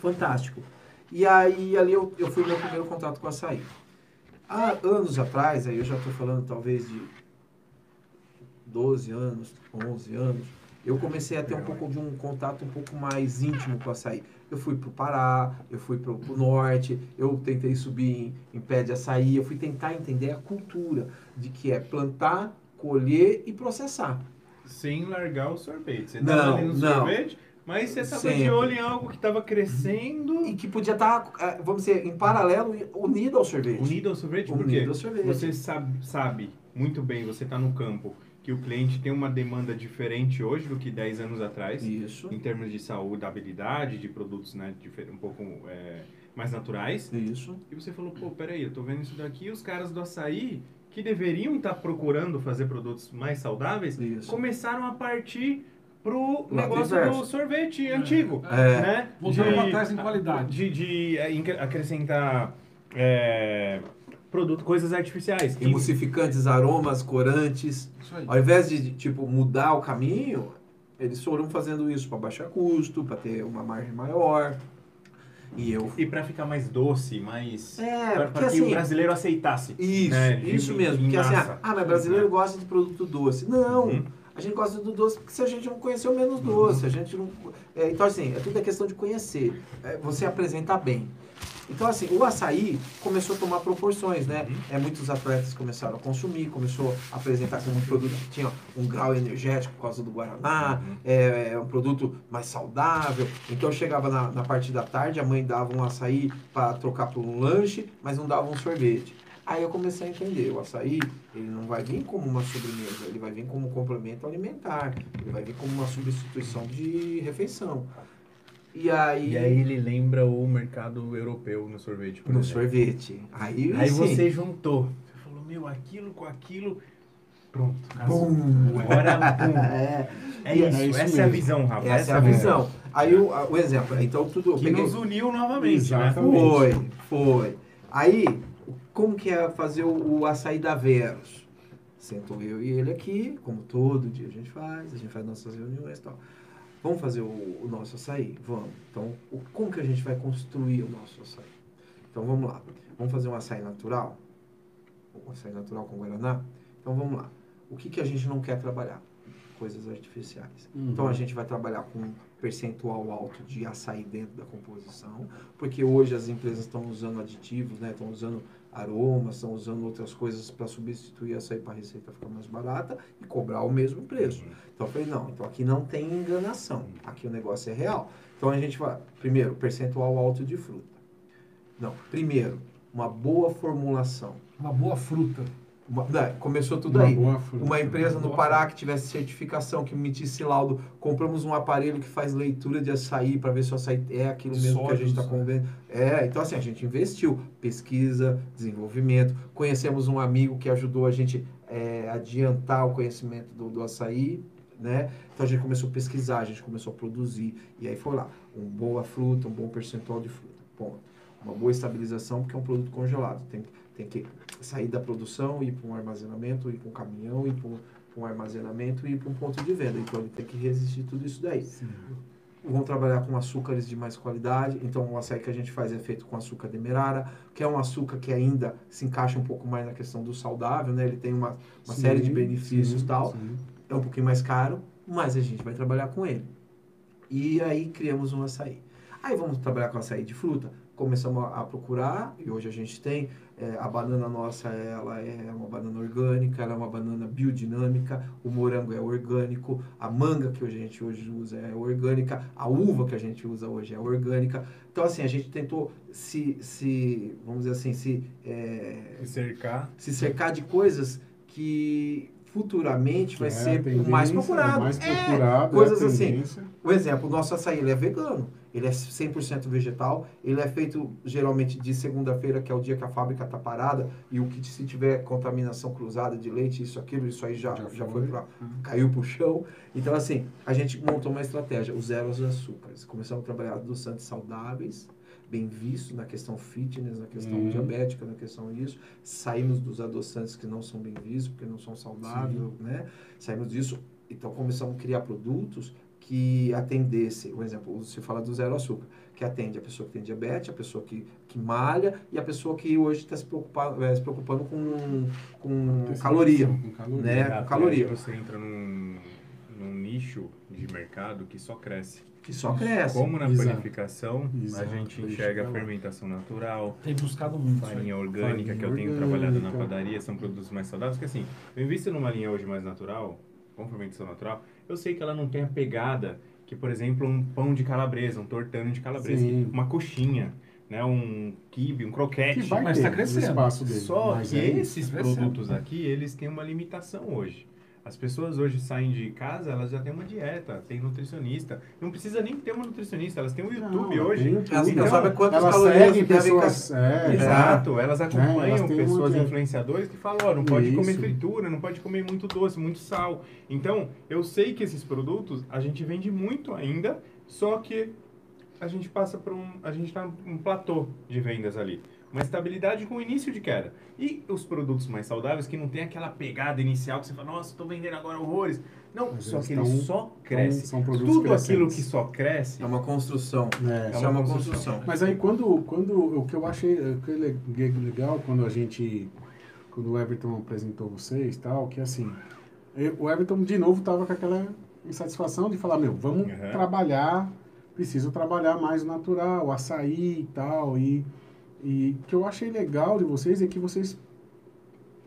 Fantástico. E aí ali eu, eu fui meu primeiro contato com açaí. Há anos atrás, aí eu já estou falando talvez de 12 anos, 11 anos, eu comecei a ter um pouco de um contato um pouco mais íntimo com o açaí. Eu fui para o Pará, eu fui para o norte, eu tentei subir em, em pé de açaí, eu fui tentar entender a cultura de que é plantar, colher e processar. Sem largar o sorvete. Você Não, no não. sorvete, mas você tava de olho em algo que tava crescendo. E que podia estar, eh, vamos dizer, em paralelo, unido ao sorvete. Unido ao sorvete, por quê? Unido ao sorvete. Você sabe, sabe muito bem, você está no campo, que o cliente tem uma demanda diferente hoje do que 10 anos atrás, Isso. em termos de saudabilidade, de produtos né, um pouco é, mais naturais. Isso. E você falou, pô, peraí, eu tô vendo isso daqui, os caras do açaí, que deveriam estar procurando fazer produtos mais saudáveis, Isso. começaram a partir pro negócio do sorvete antigo, É. né? Voltando trás em qualidade. De, de é, acrescentar é, produto, coisas artificiais. Emulsificantes, aromas, corantes. Isso aí. Ao invés de, tipo, mudar o caminho, eles foram fazendo isso para baixar custo, para ter uma margem maior. E eu... E pra ficar mais doce, mais... É, pra, pra que assim... o brasileiro aceitasse. Isso, né, isso mesmo. Porque assim, massa. ah, mas brasileiro gosta de produto doce. Não, Uhum. A gente gosta do doce porque se a gente não conheceu menos doce, a gente não... é, então assim, é tudo é questão de conhecer. É, você apresentar bem. Então assim, o açaí começou a tomar proporções, né? Uhum. É, muitos atletas começaram a consumir, começou a apresentar como um produto que tinha um grau energético por causa do Guaraná, Uhum. é, é um produto mais saudável. Então chegava na, na parte da tarde, a mãe dava um açaí para trocar por um lanche, mas não dava um sorvete. Aí eu comecei a entender, o açaí, ele não vai vir como uma sobremesa, ele vai vir como um complemento alimentar, ele vai vir como uma substituição de refeição. E aí, E aí ele lembra o mercado europeu no sorvete, por no exemplo. sorvete. Aí, Aí sim. você juntou. Você falou, meu, aquilo com aquilo. Pronto. casou. Bum. Agora, bum. É, É E é isso, isso essa é a mesmo. visão, Rafa. essa é a visão. Aí o, o exemplo, então tudo... Que peguei- nos uniu novamente, né? Exatamente. Foi, foi. Aí, como que é fazer o, o açaí da Veros? Sentou eu e ele aqui, como todo dia a gente faz, a gente faz nossas reuniões e tal. Vamos fazer o, o nosso açaí? Vamos. Então, o- como que a gente vai construir o nosso açaí? Então, vamos lá. Vamos fazer um açaí natural? Um açaí natural com Guaraná? Então, vamos lá. O que, que a gente não quer trabalhar? Coisas artificiais. Uhum. Então a gente vai trabalhar com um percentual alto de açaí dentro da composição, porque hoje as empresas estão usando aditivos, né? Estão usando aromas, estão usando outras coisas para substituir açaí para a receita ficar mais barata e cobrar o mesmo preço. Então eu falei, não, então aqui não tem enganação, aqui o negócio é real. Então a gente vai, primeiro, percentual alto de fruta. Não, primeiro, uma boa formulação. Uma boa fruta. Uma- né, começou tudo Uma aí. boa fruta. Uma empresa no Pará que tivesse certificação, que emitisse laudo, compramos um aparelho que faz leitura de açaí para ver se o açaí é aquilo mesmo que a gente está sódios, convendo. É, então assim, a gente investiu, pesquisa, desenvolvimento, conhecemos um amigo que ajudou a gente é, adiantar o conhecimento do, do açaí, né? Então a gente começou a pesquisar, a gente começou a produzir, e aí foi lá, uma boa fruta, um bom percentual de fruta, ponto. Uma boa estabilização, porque é um produto congelado, tem, tem que sair da produção, ir para um armazenamento, ir para um caminhão, ir para um armazenamento e ir para um ponto de venda. Então ele tem que resistir tudo isso daí. Vão trabalhar com açúcares de mais qualidade. Então o açaí que a gente faz é feito com açúcar demerara, que é um açúcar que ainda se encaixa um pouco mais na questão do saudável, né? Ele tem uma, uma Sim, série de benefícios sim, tal. sim. É um pouquinho mais caro, mas a gente vai trabalhar com ele. E aí criamos um açaí. Aí vamos trabalhar com açaí de fruta. Começamos a, a procurar e hoje a gente tem é, a banana nossa, ela é uma banana orgânica, ela é uma banana biodinâmica, o morango é orgânico, a manga que a gente hoje usa é orgânica, a uva que a gente usa hoje é orgânica. Então assim, a gente tentou se, se vamos dizer assim, se, é, Se cercar. se cercar de coisas que futuramente vai É ser o tendência, mais é procurado. mais É, procurado, é a coisas assim. o exemplo, o nosso açaí ele é vegano, ele é 100% vegetal, ele é feito geralmente de segunda-feira, que é o dia que a fábrica está parada, e o que se tiver contaminação cruzada de leite, isso, aquilo, isso aí já, Já já, foi. pra, caiu pro chão. Então, assim, a gente montou uma estratégia, os zeros açúcares. Começamos a trabalhar adoçantes saudáveis, bem visto na questão fitness, na questão Uhum. diabética, na questão disso. Saímos dos adoçantes que não são bem vistos, porque não são saudáveis, né? Saímos disso. Então, começamos a criar produtos que atendesse, por exemplo, você fala do zero açúcar, que atende a pessoa que tem diabetes, a pessoa que, que malha e a pessoa que hoje está se, eh, se preocupando com, com caloria. Com caloria. né? Exato, com caloria. Você entra num, num nicho de mercado que só cresce. Que só cresce. Como na Exato. panificação, Exato, a gente enxerga a fermentação natural, Tem buscado muito. isso aí. farinha orgânica, Farinha que eu tenho orgânica. trabalhado na padaria, são produtos mais saudáveis. Porque assim, eu invisto numa linha hoje mais natural, com fermentação natural, eu sei que ela não tem a pegada que, por exemplo, um pão de calabresa, um tortano de calabresa, Sim. uma coxinha, né, um quibe, um croquete. Que vai Mas ter tá o crescendo. espaço dele. Só mas que é esses tá produtos aqui, eles têm uma limitação hoje. As pessoas hoje saem de casa, elas já têm uma dieta, tem nutricionista. Não precisa nem ter uma nutricionista, elas têm o YouTube Não, hoje. Elas Então, sabem quantas Elas calorias seguem pessoas. É, Exato, elas acompanham elas têm pessoas influenciadores que falam, ó, não pode Isso. comer fritura, não pode comer muito doce, muito sal. Então, eu sei que esses produtos a gente vende muito ainda, só que a gente passa por um, a gente tá num platô de vendas ali. Uma estabilidade com início de queda. E os produtos mais saudáveis que não tem aquela pegada inicial que você fala, nossa, estou vendendo agora horrores. Não, Mas só que eles tão- só crescem. são produtos Tudo aquilo crescentes. que só cresce É uma construção. É. Isso é uma construção. Mas aí quando, quando o que eu achei o que é le- legal quando a gente quando o Everton apresentou vocês tal, que assim, eu- o Everton de novo tava com aquela insatisfação de falar, meu, vamos Uhum. trabalhar, preciso trabalhar mais o natural, o açaí e tal, e e o que eu achei legal de vocês é que vocês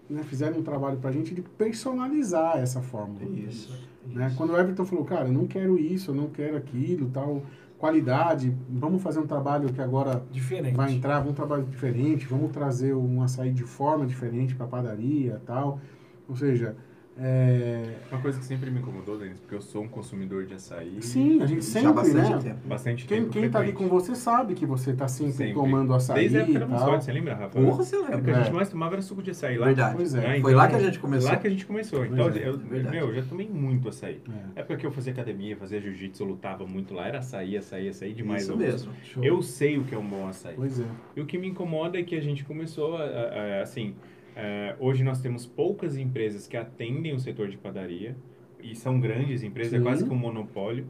né, fizeram um trabalho pra gente de personalizar essa fórmula. Isso. Né? isso. Quando o Everton falou, cara, eu não quero isso, eu não quero aquilo, tal, qualidade, vamos fazer um trabalho que agora Diferente. vai entrar, vamos um trabalho diferente, vamos trazer um açaí de forma diferente para padaria tal. Ou seja, é, Uma coisa que sempre me incomodou, Denis, porque eu sou um consumidor de açaí. sim, a gente Já sempre, bastante né? tempo. Bastante Quem, tempo. quem tá ali com frequente. você sabe que você tá sempre, Sempre. tomando açaí Desde a época da e tal. Monsorte, você lembra, Rafa? Porra, você O que a lembra. gente É. mais tomava era suco de açaí lá. Verdade. Pois é. né? Foi lá que a gente começou. Lá que a gente começou. Então, é, eu, meu, eu já tomei muito açaí. É. Época que eu fazia academia, fazia jiu-jitsu, eu lutava muito lá. Era açaí, açaí, açaí demais. Isso mesmo. Show. Eu sei o que é um bom açaí. Pois é. E o que me incomoda é que a gente começou, a, a- a- assim, é, hoje nós temos poucas empresas que atendem o setor de padaria, e são grandes empresas, é Sim. quase que um monopólio.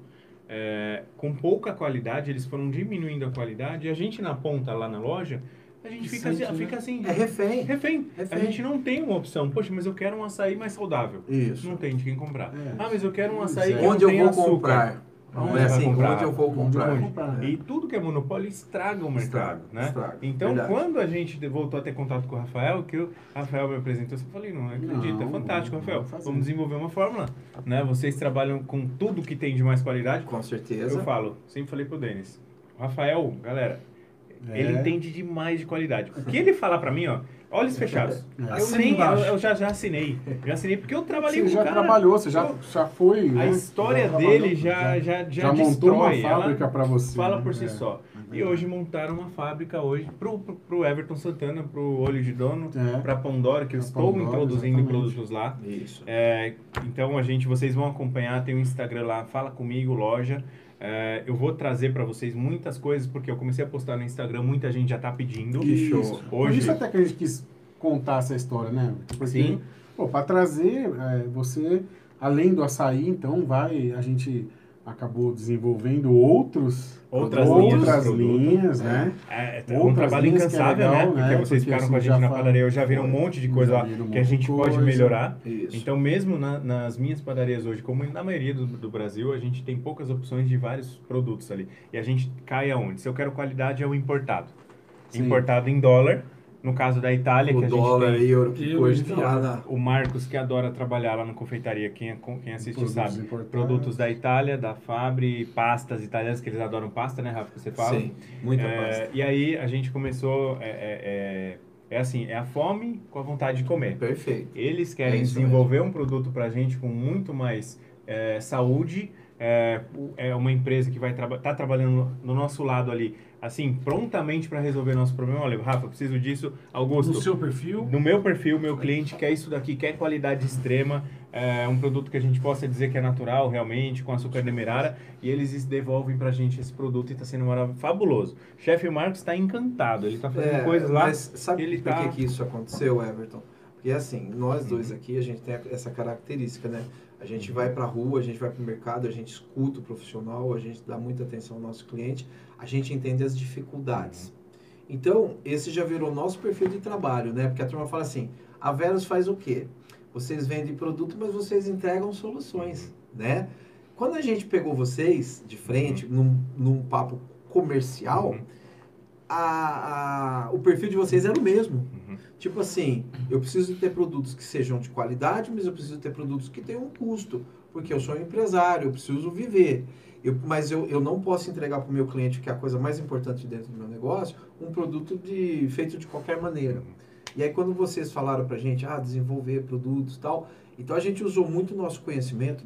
É, com pouca qualidade, eles foram diminuindo a qualidade, e a gente na ponta, lá na loja, a gente fica, Sente, assim, né? fica assim, É refém. refém. Refém. A gente não tem uma opção, poxa, mas eu quero um açaí mais saudável. Isso. Não tem de quem comprar. É. Ah, mas eu quero um açaí é. que Onde não eu tem vou açúcar. comprar? Onde Não é vai assim, comprar? onde eu vou Onde comprar? comprar. E tudo que é monopólio estraga o mercado, Estraga, né? estraga. Então, Verdade. quando a gente voltou a ter contato com o Rafael, que o Rafael me apresentou, eu falei, não acredito, é Não, fantástico, vamos Rafael. Vamos desenvolver uma fórmula, né? Vocês trabalham com tudo que tem de mais qualidade. Com certeza. Eu falo, sempre falei pro Denis, Rafael, galera, É. ele entende demais de qualidade. O que ele falar pra mim, ó, olhos fechados. É. Eu nem, eu, eu já, já assinei. Já assinei porque eu trabalhei Você com já o cara. trabalhou, você já, já foi. A né? história Já dele trabalhou, já, já, já, já montou uma destrói. Fábrica para você. fala né? por si É. só. É E hoje montaram uma fábrica hoje pro, pro, pro Everton Santana, pro Olho de Dono, É. pra Pandora, que eu Pra estou Pandora, introduzindo exatamente. produtos lá. Isso. É, então a gente, vocês vão acompanhar, tem o Instagram lá, fala comigo, loja. É, eu vou trazer para vocês muitas coisas, porque eu comecei a postar no Instagram, muita gente já tá pedindo. Que show. Isso. Por Hoje, isso até que a gente quis contar essa história, né? Porque Sim. Pô, para trazer, é, você, além do açaí, então, vai, a gente acabou desenvolvendo outros, Outras outras linhas linhas, né? É, é um Outras trabalho é incansável, legal, né? Porque né? vocês ficaram com a assim, gente na padaria, eu já viram um monte de coisa lá um que a gente pode melhorar. Isso. Então, mesmo na- nas minhas padarias hoje, como na maioria do, do Brasil, a gente tem poucas opções de vários produtos ali. E a gente cai aonde? Se eu quero qualidade, é o importado. Sim. Importado em dólar. No caso da Itália, que o a dólar, gente tem euro, que então. tá lá na... o Marcos, que adora trabalhar lá na confeitaria. Quem, é- quem assiste Produtos sabe. importados. Produtos da Itália, da Fabri, pastas italianas, que eles adoram pasta, né, Rafa? que Você fala. Sim, muita É, pasta. E aí a gente começou. É, é, é, é assim, é a fome com a vontade de comer. Perfeito. Eles querem É isso desenvolver um produto pra gente com muito mais é, saúde. É, é uma empresa que vai estar tá trabalhando no nosso lado ali, assim, prontamente para resolver nosso problema. Olha, Rafa, preciso disso. Augusto, No seu perfil. no meu perfil, meu cliente quer isso daqui, quer qualidade extrema, é um produto que a gente possa dizer que é natural, realmente, com açúcar demerara, e eles devolvem pra gente esse produto e tá sendo maravilhoso, fabuloso. Chefe Marcos está encantado, ele tá fazendo É, coisas lá. Mas sabe ele por tá- que, que isso aconteceu, Everton? Porque assim, nós dois aqui, a gente tem essa característica, né? A gente vai para a rua, a gente vai para o mercado, a gente escuta o profissional, a gente dá muita atenção ao nosso cliente, a gente entende as dificuldades. Então, esse já virou nosso perfil de trabalho, né? Porque a turma fala assim, a Veros faz o quê? Vocês vendem produto, mas vocês entregam soluções, né? Quando a gente pegou vocês de frente, num, num papo comercial, Uhum. A, a- o perfil de vocês era o mesmo. Uhum. Tipo assim, eu preciso ter produtos que sejam de qualidade, mas eu preciso ter produtos que tenham um custo, porque eu sou um empresário, eu preciso viver. Eu, mas eu, eu não posso entregar para o meu cliente, que é a coisa mais importante dentro do meu negócio, um produto de, feito de qualquer maneira. E aí quando vocês falaram para a gente, ah, desenvolver produtos e tal, então a gente usou muito o nosso conhecimento,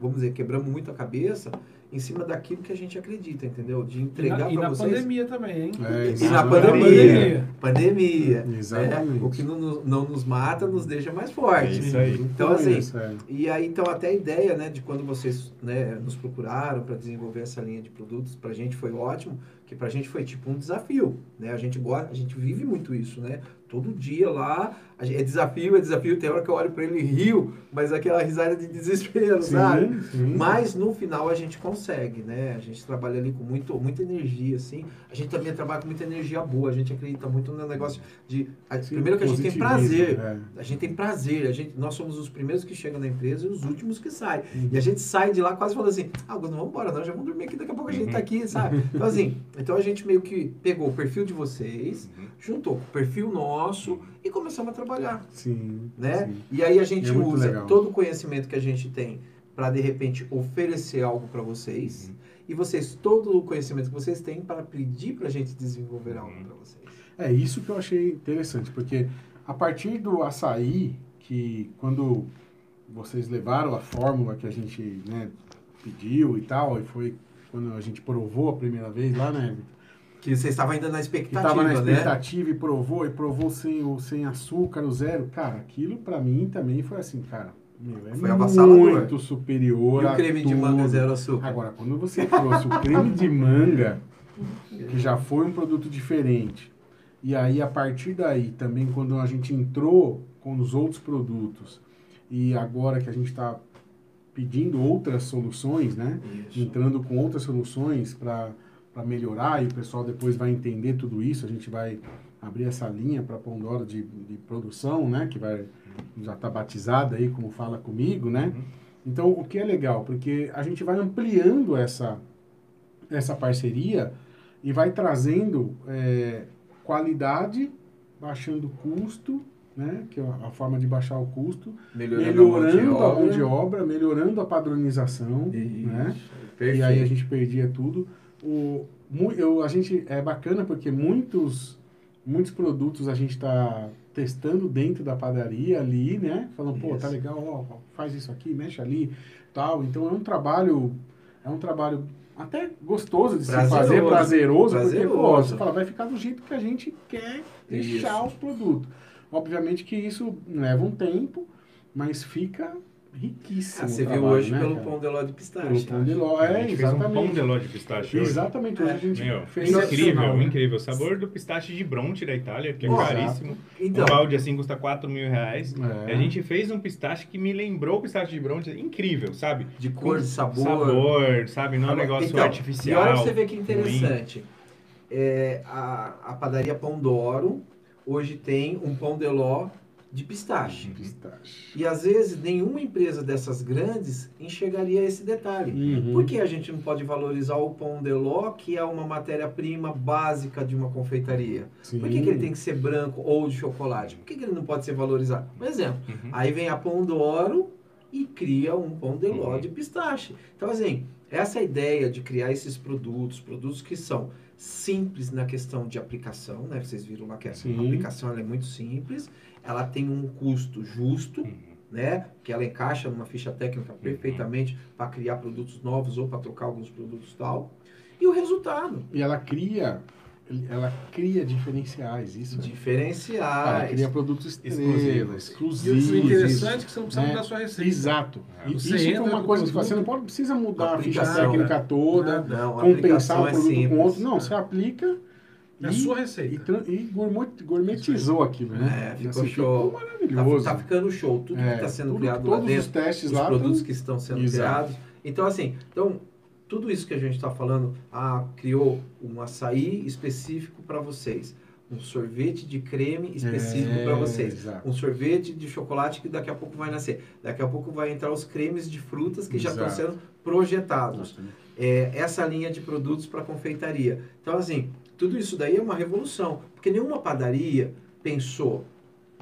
vamos dizer, quebramos muito a cabeça em cima daquilo que a gente acredita, entendeu? De E na, entregar e para na vocês. pandemia também, hein? É, E na pandemia. Pandemia. Exatamente. É, o que não, nos- não nos mata nos deixa mais forte. É isso aí. Então, assim, Isso, é. E aí, então, até a ideia, né, de quando vocês né, nos procuraram para desenvolver essa linha de produtos, pra gente foi ótimo, que pra gente foi tipo um desafio, né? A gente gosta, a gente vive muito isso, né? Todo dia lá, a gente- é desafio, é desafio, tem hora que eu olho para ele e rio, mas aquela risada de desespero, sabe? Sim, sim. Mas no final a gente consegue, né? A gente trabalha ali com muito, muita energia, assim. A gente também trabalha com muita energia boa. A gente acredita muito no negócio de. a- Sim, primeiro que a gente tem prazer. é. A gente tem prazer. A gente, nós somos os primeiros que chegam na empresa e os últimos que saem. Uhum. E a gente sai de lá quase falando assim: ah, não vamos embora, não. Já vamos dormir aqui, daqui a pouco a gente tá aqui, sabe? Então, assim, então a gente meio que pegou o perfil de vocês, Uhum. juntou com o perfil nosso e começamos a trabalhar Sim, né? sim. E aí a gente É usa legal. todo o conhecimento que a gente tem para de repente oferecer algo para vocês Uhum. e vocês todo o conhecimento que vocês têm para pedir para a gente desenvolver algo Uhum. para vocês. É isso que eu achei interessante, porque a partir do açaí, que quando vocês levaram a fórmula que a gente né, pediu e tal, e foi quando a gente provou a primeira vez lá, né? Que você estava ainda na expectativa, tava na né? expectativa e provou, e provou sem, o, sem açúcar, o zero. Cara, aquilo pra mim também foi assim, cara, meu, é Foi avassalador. muito superior E o creme de manga zero açúcar. Agora, quando você trouxe o creme de manga, que já foi um produto diferente, e aí a partir daí, também quando a gente entrou com os outros produtos, e agora que a gente está pedindo outras soluções, né? Isso. Entrando com outras soluções para melhorar, e o pessoal depois vai entender tudo isso, a gente vai abrir essa linha para Pandora de, de produção, né? Que vai já está batizada aí, como fala comigo, né? Então, o que é legal, porque a gente vai ampliando essa, essa parceria e vai trazendo é, qualidade, baixando custo, né? Que é a forma de baixar o custo, Melhorando, melhorando a mão de obra. melhorando a padronização, Isso. né? Perfeito. E aí a gente perdia tudo. O, eu, a gente é bacana porque muitos muitos produtos a gente está testando dentro da padaria ali, né? Falando, pô, tá legal, ó, faz isso aqui, mexe ali, tal. Então é um trabalho é um trabalho até gostoso de se Prazeroso. fazer, prazeroso, porque pô, Prazeroso. você fala, vai ficar do jeito que a gente quer deixar Isso. o produto. Obviamente que isso leva um tempo, mas fica riquíssimo. Ah, você o viu trabalho, hoje né, pelo cara? pão de ló de Pelo pistache. pão de ló, A é, fez um pão exatamente. de ló de pistache hoje. Exatamente, hoje a gente Meu, fez incrível, né? incrível. Sabor do pistache de Bronte da Itália, que é Exato. caríssimo. Então, um balde assim custa 4 mil reais. É. E a gente fez um pistache que me lembrou o pistache de Bronte. Incrível, sabe? de cor, de sabor. Sabor, sabe? Não é um negócio então, artificial. E olha você ver que interessante. É, a, a padaria Pão Doro hoje tem um pão de ló de pistache. Pistache. E às vezes nenhuma empresa dessas grandes enxergaria esse detalhe. Uhum. Por que a gente não pode valorizar o pão de ló, que é uma matéria-prima básica de uma confeitaria? Sim. Por que, que ele tem que ser branco ou de chocolate? Por que, que ele não pode ser valorizado? Por exemplo, Uhum. Aí vem a Pão Douro e cria um pão de ló Uhum. de pistache. Então, assim, essa ideia de criar esses produtos, produtos que são simples na questão de aplicação, né? Vocês viram lá que a Sim. aplicação é muito simples, ela tem um custo justo, Uhum. né? Que ela encaixa numa ficha técnica perfeitamente para criar produtos novos ou para trocar alguns produtos tal. E o resultado, E ela cria, ela cria diferenciais, isso. é. Ela diferenciais. cria produtos estrela, Exclusivos. E exclusivos. o interessante é que você não precisa É. mudar a sua receita. Exato. É. E isso foi entra uma coisa que você não pode, precisa mudar a ficha técnica toda, Não, a compensar o é produto com simples. outro. Não, você aplica É a e, sua e, receita. e gourmet- gourmetizou aquilo, né? É, ficou Assim, show. ficou maravilhoso. Tá, tá ficando show. Tudo É, que está sendo tudo- criado lá todos dentro, os testes os lá. produtos tão- que estão sendo Exato. criados. Então, assim, então, tudo isso que a gente está falando, ah, criou um açaí específico para vocês, um sorvete de creme específico É, para vocês, exato. um sorvete de chocolate que daqui a pouco vai nascer, daqui a pouco vai entrar os cremes de frutas que já estão Exato. sendo projetados é, essa linha de produtos para confeitaria. Então, assim, tudo isso daí é uma revolução, porque nenhuma padaria pensou,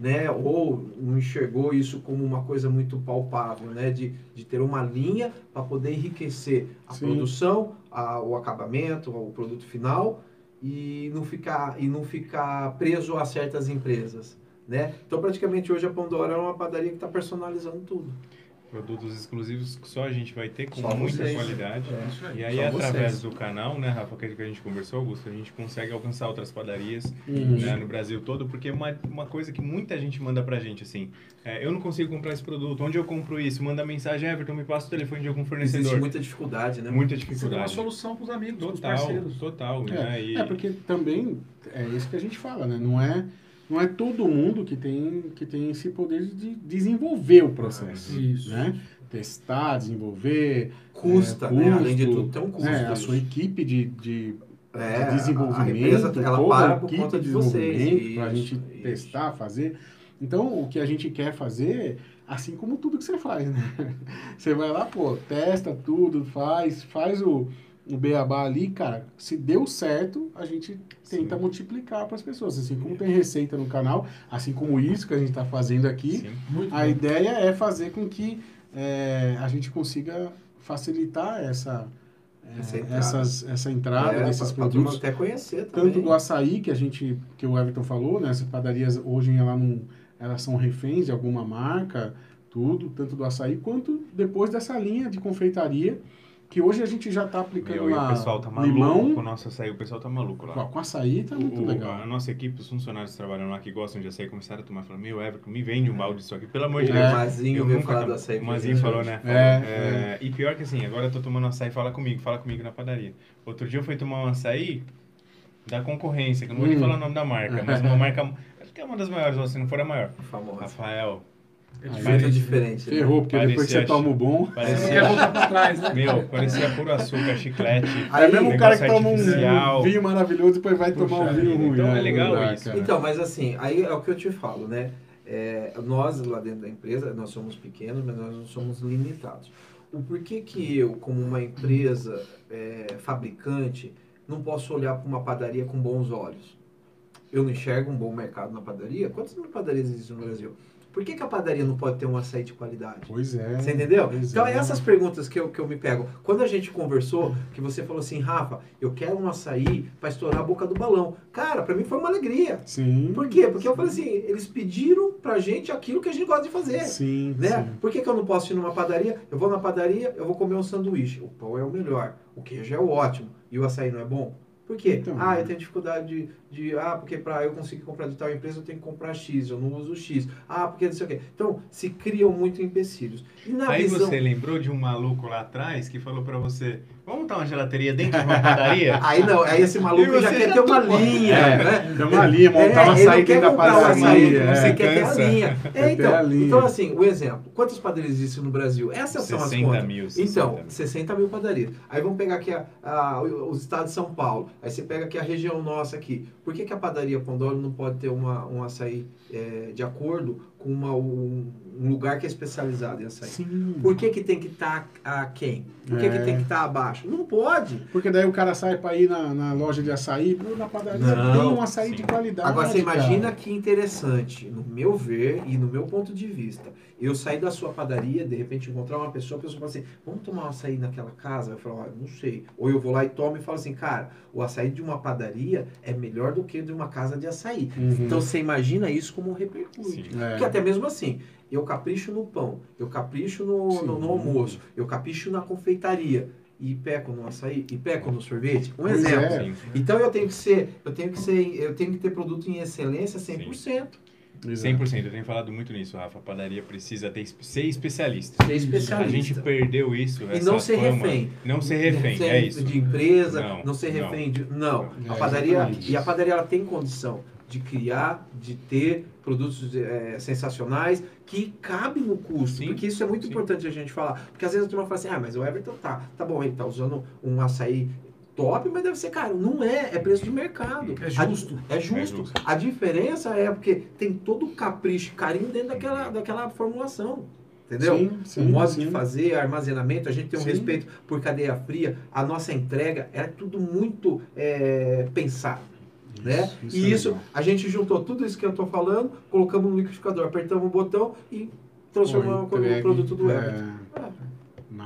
né, ou não enxergou isso como uma coisa muito palpável, né, de, de ter uma linha para poder enriquecer a Sim. produção, a, o acabamento, o produto final e não ficar e não ficar preso a certas empresas, né? Então, praticamente hoje a Pandora é uma padaria que está personalizando tudo. Produtos exclusivos que só a gente vai ter com Só muita vocês. qualidade. É. E aí, Só através vocês. do canal, né, Rafa, que a gente conversou, Augusto, a gente consegue alcançar outras padarias né, no Brasil todo, porque é uma, uma coisa que muita gente manda pra gente, assim, é, eu não consigo comprar esse produto, onde eu compro isso? Manda mensagem, Everton, me passa o telefone de algum Existe fornecedor. muita dificuldade, né? Muita Você tem uma dificuldade. solução para os amigos, Total, parceiros. total, É, né? E, É, porque também é isso que a gente fala, né? Não é, não é todo mundo que tem, que tem esse poder de desenvolver o processo. Isso. Né? Testar, desenvolver. Custa, é, né? Além de custo, tudo, tem um custo. É, a sua equipe de, de, É, de desenvolvimento, a empresa, ela toda para a por equipe conta de de vocês. para a gente isso. testar, fazer. Então, o que a gente quer fazer, assim como tudo que você faz, né? Você vai lá, pô, testa tudo, faz, faz o, o beabá ali, cara. Se deu certo, a gente tenta Sim. multiplicar para as pessoas. Assim como tem receita no canal, assim como isso que a gente está fazendo aqui, sim, Muito a bom. ideia é fazer com que é, a gente consiga facilitar essa, é, Essa entrada. essas, essa entrada É, desses pra- pra produtos. até conhecer também. Tanto do açaí, que a gente, que o Everton falou, né? Essas padarias hoje ela não, elas são reféns de alguma marca, tudo, tanto do açaí, quanto depois dessa linha de confeitaria, que hoje a gente já está aplicando Meu, lá o pessoal tá maluco limão. com o nosso açaí, o pessoal tá maluco lá. Com açaí tá muito O- legal. A nossa equipe, os funcionários que trabalham lá que gostam de açaí começaram a tomar, falaram, meu, Everton, me vende um balde disso aqui, pelo amor de O Deus. É. Mazinho veio falar do açaí. O Mazinho falou, né? É, É, E pior que assim, agora eu tô tomando açaí, fala comigo, fala comigo na padaria. Outro dia eu fui tomar um açaí da concorrência, que eu não vou nem Hum. falar o nome da marca, mas uma marca, acho que é uma das maiores, ou se não for a maior. Famoso. Rafael, É diferente. Muito diferente. né? Ferrou, porque depois que você Parecia- toma o bom. Você não parecia, quer voltar para trás, né? meu, parecia puro açúcar, chiclete. Aí, é mesmo o cara que toma um vinho maravilhoso e depois vai Puxa tomar um vinho vida, ruim. então é né? legal isso. cara. Então, mas assim, aí é o que eu te falo, né? É, nós lá dentro da empresa, nós somos pequenos, mas nós não somos limitados. O porquê que eu, como uma empresa é, fabricante, não posso olhar para uma padaria com bons olhos? Eu não enxergo um bom mercado na padaria? Quantas padarias existem no Brasil? Por que, que a padaria não pode ter um açaí de qualidade? Pois é. Você entendeu? Então, é. essas perguntas que eu, que eu me pego. Quando a gente conversou, que você falou assim, Rafa, eu quero um açaí para estourar a boca do balão. Cara, para mim foi uma alegria. Sim. Por quê? Porque eu falei assim, eles pediram pra gente aquilo que a gente gosta de fazer. Sim, Né? sim. Por que, que eu não posso ir numa padaria? Eu vou na padaria, eu vou comer um sanduíche. O pão é o melhor. O queijo é o ótimo. E o açaí não é bom? Por quê? Então, ah, eu tenho dificuldade de, de ah, porque para eu conseguir comprar de tal empresa eu tenho que comprar X, eu não uso X. Ah, porque não sei o quê. Então, se criam muito empecilhos. Aí visão... você lembrou de um maluco lá atrás que falou pra você, vamos montar uma gelateria dentro de uma padaria? Aí não, aí esse maluco já quer já ter uma linha, É. né? Tem uma linha, montar É, uma saída quer da uma padaria. saída, é. você quer ter a linha. É, ter a então, linha. então, assim, o exemplo. Quantas padarias existem no Brasil? Essas são as 60 contas. mil, 60 Então, mil. 60 mil padarias. Aí vamos pegar aqui a, a- o- os estados de São Paulo. Aí você pega aqui a região nossa aqui. Por que, que a padaria Pandoro não pode ter uma, um açaí é, de acordo com uma- um, um lugar que é especializado em açaí? Sim. Por que, que tem que estar a quem? Por que, que É. tem que estar abaixo? Não pode. Porque daí o cara sai pra ir na, na loja de açaí, na padaria Não, tem um açaí sim. de qualidade. Agora você imagina cara. que interessante, no meu ver e no meu ponto de vista, eu sair da sua padaria, de repente encontrar uma pessoa, a pessoa fala assim, vamos tomar um açaí naquela casa? Eu falo, ah, não sei. Ou eu vou lá e tomo e falo assim, cara, o açaí de uma padaria é melhor do que de uma casa de açaí. Uhum. Então você imagina isso como repercute. Sim. É. Porque até mesmo assim, eu capricho no pão, eu capricho no, Sim. no, no almoço, eu capricho na confeitaria. E peco no açaí, e peco no sorvete. Um Pois exemplo. é. Sim. Então eu tenho que ser, eu tenho que ser, eu tenho que ter produto em excelência 100%. Exato. 100%, eu tenho falado muito nisso, Rafa. A padaria precisa ter, ser especialista. Ser A especialista. gente perdeu isso. E essa não ser fama. refém. Não ser refém, Refém é isso. De empresa, Não, não, ser não. refém de. Não. É, a padaria. exatamente. E a padaria ela tem condição de criar, de ter produtos eh, sensacionais que cabem no custo. Sim, porque isso é muito sim. importante a gente falar. Porque às vezes a turma fala assim, ah, mas o Everton tá, tá bom, ele tá usando um açaí top, mas deve ser caro. Não é, é preço de mercado. É A- justo. É justo. É justo. A diferença é porque tem todo o capricho e carinho dentro daquela, daquela formulação. Entendeu? Sim, sim, o modo sim. de fazer, armazenamento, a gente tem um Sim. respeito por cadeia fria, a nossa entrega é tudo muito é, pensado. Né? Isso e é isso, legal. a gente juntou tudo isso que eu estou falando, colocamos no liquidificador, apertamos o botão e transformamos entregue, produto do é, Everton.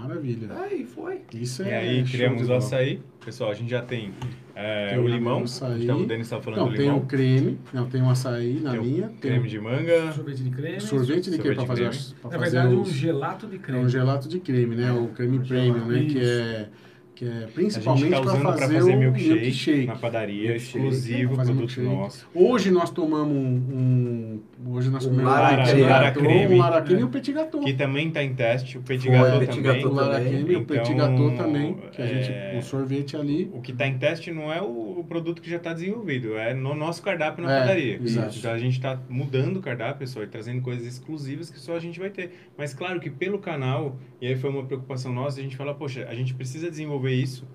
Maravilha. Aí foi. Isso E é. aí show criamos o açaí. Pessoal, a gente já tem, é, Tem o o limão. açaí. Então, o Denis estava falando Não, do tem limão. o creme, não, tem o açaí na Tem o linha, tem creme o de manga. Sorvete de creme. sorvete de creme para fazer, pra Na fazer verdade, um os- gelato de É creme. um gelato de creme, né? O creme Um premium, gelato, né? Que é, que é gente principalmente está para fazer, para fazer o milkshake, na padaria, Milkshake. exclusivo Fazer produto milkshake. nosso. Hoje nós tomamos um, um- hoje nós comemos Lara creme. gâteau, creme. um lara creme É. e um petit gâteau. Que também está em teste, o petit gâteau petit também. gâteau. o lara creme e o petit Então, gâteau também, que a gente, é, o sorvete ali. O que está em teste não é o, o produto que já está desenvolvido, é no nosso cardápio na É, padaria. exato. Então a gente está mudando o cardápio, pessoal, e trazendo coisas exclusivas que só a gente vai ter. Mas claro que pelo canal, e aí foi uma preocupação nossa, a gente fala, poxa, a gente precisa desenvolver isso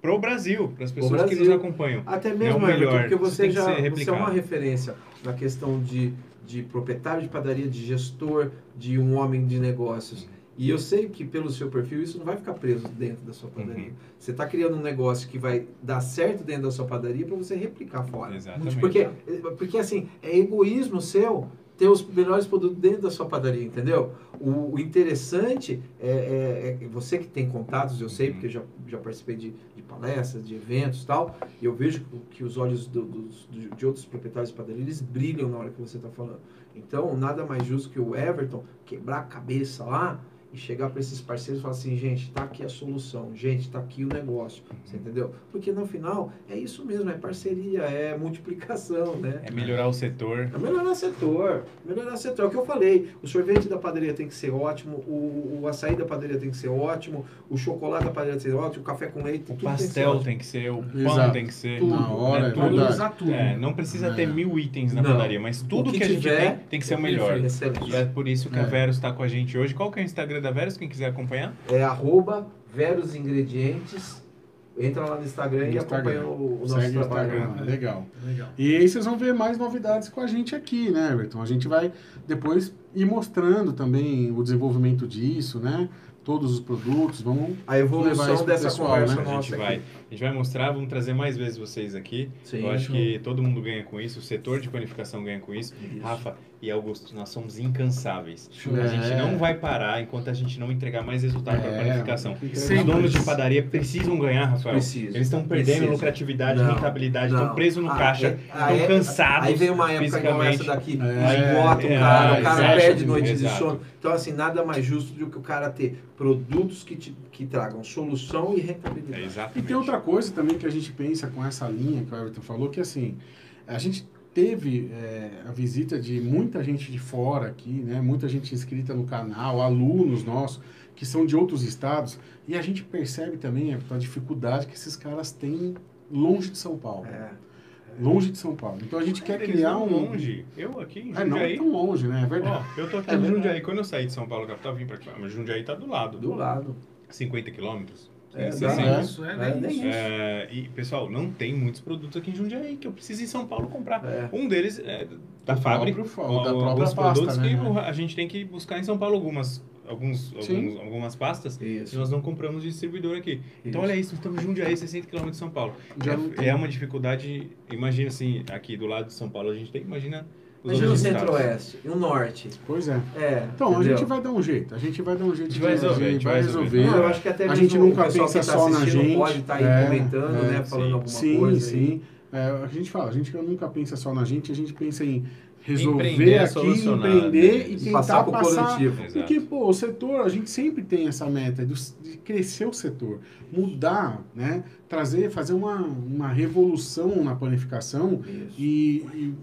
pro Brasil, para as pessoas que nos Brasil. acompanham. Até É mesmo, o Everton, melhor. porque você já você é uma referência na questão de, de proprietário de padaria, de gestor, de um homem de negócios. E eu sei que pelo seu perfil isso não vai ficar preso dentro da sua padaria. Uhum. Você está criando um negócio que vai dar certo dentro da sua padaria para você replicar fora. Exatamente. Porque, porque assim, é egoísmo seu ter os melhores produtos dentro da sua padaria, entendeu? O, o interessante é, é- é você que tem contatos, eu sei, Uhum. porque já, já participei de, de palestras, de eventos e tal, e eu vejo que os olhos do- dos- de outros proprietários de padaria, eles brilham na hora que você está falando. Então, nada mais justo que o Everton quebrar a cabeça lá e chegar para esses parceiros e falar assim, gente, tá aqui a solução, gente, tá aqui o negócio, você entendeu? Porque no final é isso mesmo, é parceria, é multiplicação, né? É melhorar o setor. É melhorar setor, melhorar setor. É o que eu falei. O sorvete da padaria tem que ser ótimo, o, o açaí da padaria tem que ser ótimo, o chocolate da padaria tem que ser ótimo, o café com leite, O tudo tem que ser pastel ótimo. tem que ser, o pão Exato. tem que ser. Na hora, é tudo. Valorizar tudo. É, não precisa ter É. mil itens na Não. padaria, mas tudo O que, que a gente tiver, tem tem que ser o melhor. Excelente. E é por isso que a É. Verus está com a gente hoje. Qual que é o Instagram da Verus, quem quiser acompanhar? É arroba Veros Ingredientes. Entra lá no Instagram No e Instagram. acompanha o, o nosso Segue trabalho. Instagram, né? legal. Legal. E aí vocês vão ver mais novidades com a gente aqui, né, Everton? A gente vai depois ir mostrando também o desenvolvimento disso, né? Todos os produtos, vamos A Levar evolução isso pro dessa pessoal, conversa né? A nossa gente aqui. vai, a gente vai mostrar, vamos trazer mais vezes vocês aqui. Sim. Eu acho que todo mundo ganha com isso, o setor de panificação ganha com isso. Isso. Rafa e Augusto, nós somos incansáveis. Show. A gente É. não vai parar enquanto a gente não entregar mais resultado para a É, panificação. tem que Os donos de padaria precisam ganhar, Rafael. Precisa. Eles estão perdendo Precisa. lucratividade, Não, rentabilidade, não. estão presos no Ah, caixa, é- estão aí é- cansados. Aí vem uma época igual essa daqui, É, esgota o é, cara, o cara perde noite de sono. Então, assim, nada mais justo do que o cara ter produtos que, te- que tragam solução e É rentabilidade. E exatamente. tem outra coisa também que a gente pensa com essa linha que o Everton falou, que assim, a gente teve é, a visita de muita gente de fora aqui, né? Muita gente inscrita no canal, alunos nossos que são de outros estados, e a gente percebe também a dificuldade que esses caras têm longe de São Paulo. É. Longe de São Paulo. Então a gente quer Eles criar um. longe. Eu aqui em É, não é Jundiaí. tão longe, né? É verdade. Ó, eu tô aqui É em. Jundiaí. Quando eu saí de São Paulo, capital, vim pra cá. Mas Jundiaí tá do lado. Do lado. 50 quilômetros. É, sim. né? Isso, é, É, nem nem isso. É, e, pessoal, não tem muitos produtos aqui em Jundiaí que eu preciso ir em São Paulo comprar. É. Um deles é da Do fábrica. próprio da própria alguns pasta, produtos né? que a gente tem que buscar em São Paulo algumas, alguns, alguns- algumas pastas. Isso. nós não compramos de distribuidor aqui. Então, Isso. olha isso, estamos em Jundiaí, 60 km de São Paulo. Já É, é uma dificuldade, imagina assim, aqui do lado de São Paulo a gente tem, imagina os Imagina o centro-oeste e o norte. Pois é. É. Então, a entendeu? gente vai dar um jeito. A gente vai dar um jeito A gente vai resolver, a gente vai resolver. Não, eu acho que até A gente nunca o pessoal pensa que tá só na assistindo gente. pode estar aí É, comentando, é, né? Falando sim. alguma Sim, coisa. aí. sim. É, a gente fala, a gente nunca pensa só na gente, a gente pensa em resolver Empreender, aqui, empreender né? e E tentar passar pro passar. coletivo. Exato. Porque, pô, o setor, a gente sempre tem essa meta de, de crescer o setor, mudar, né? Trazer, fazer uma, uma revolução na panificação Isso. e, e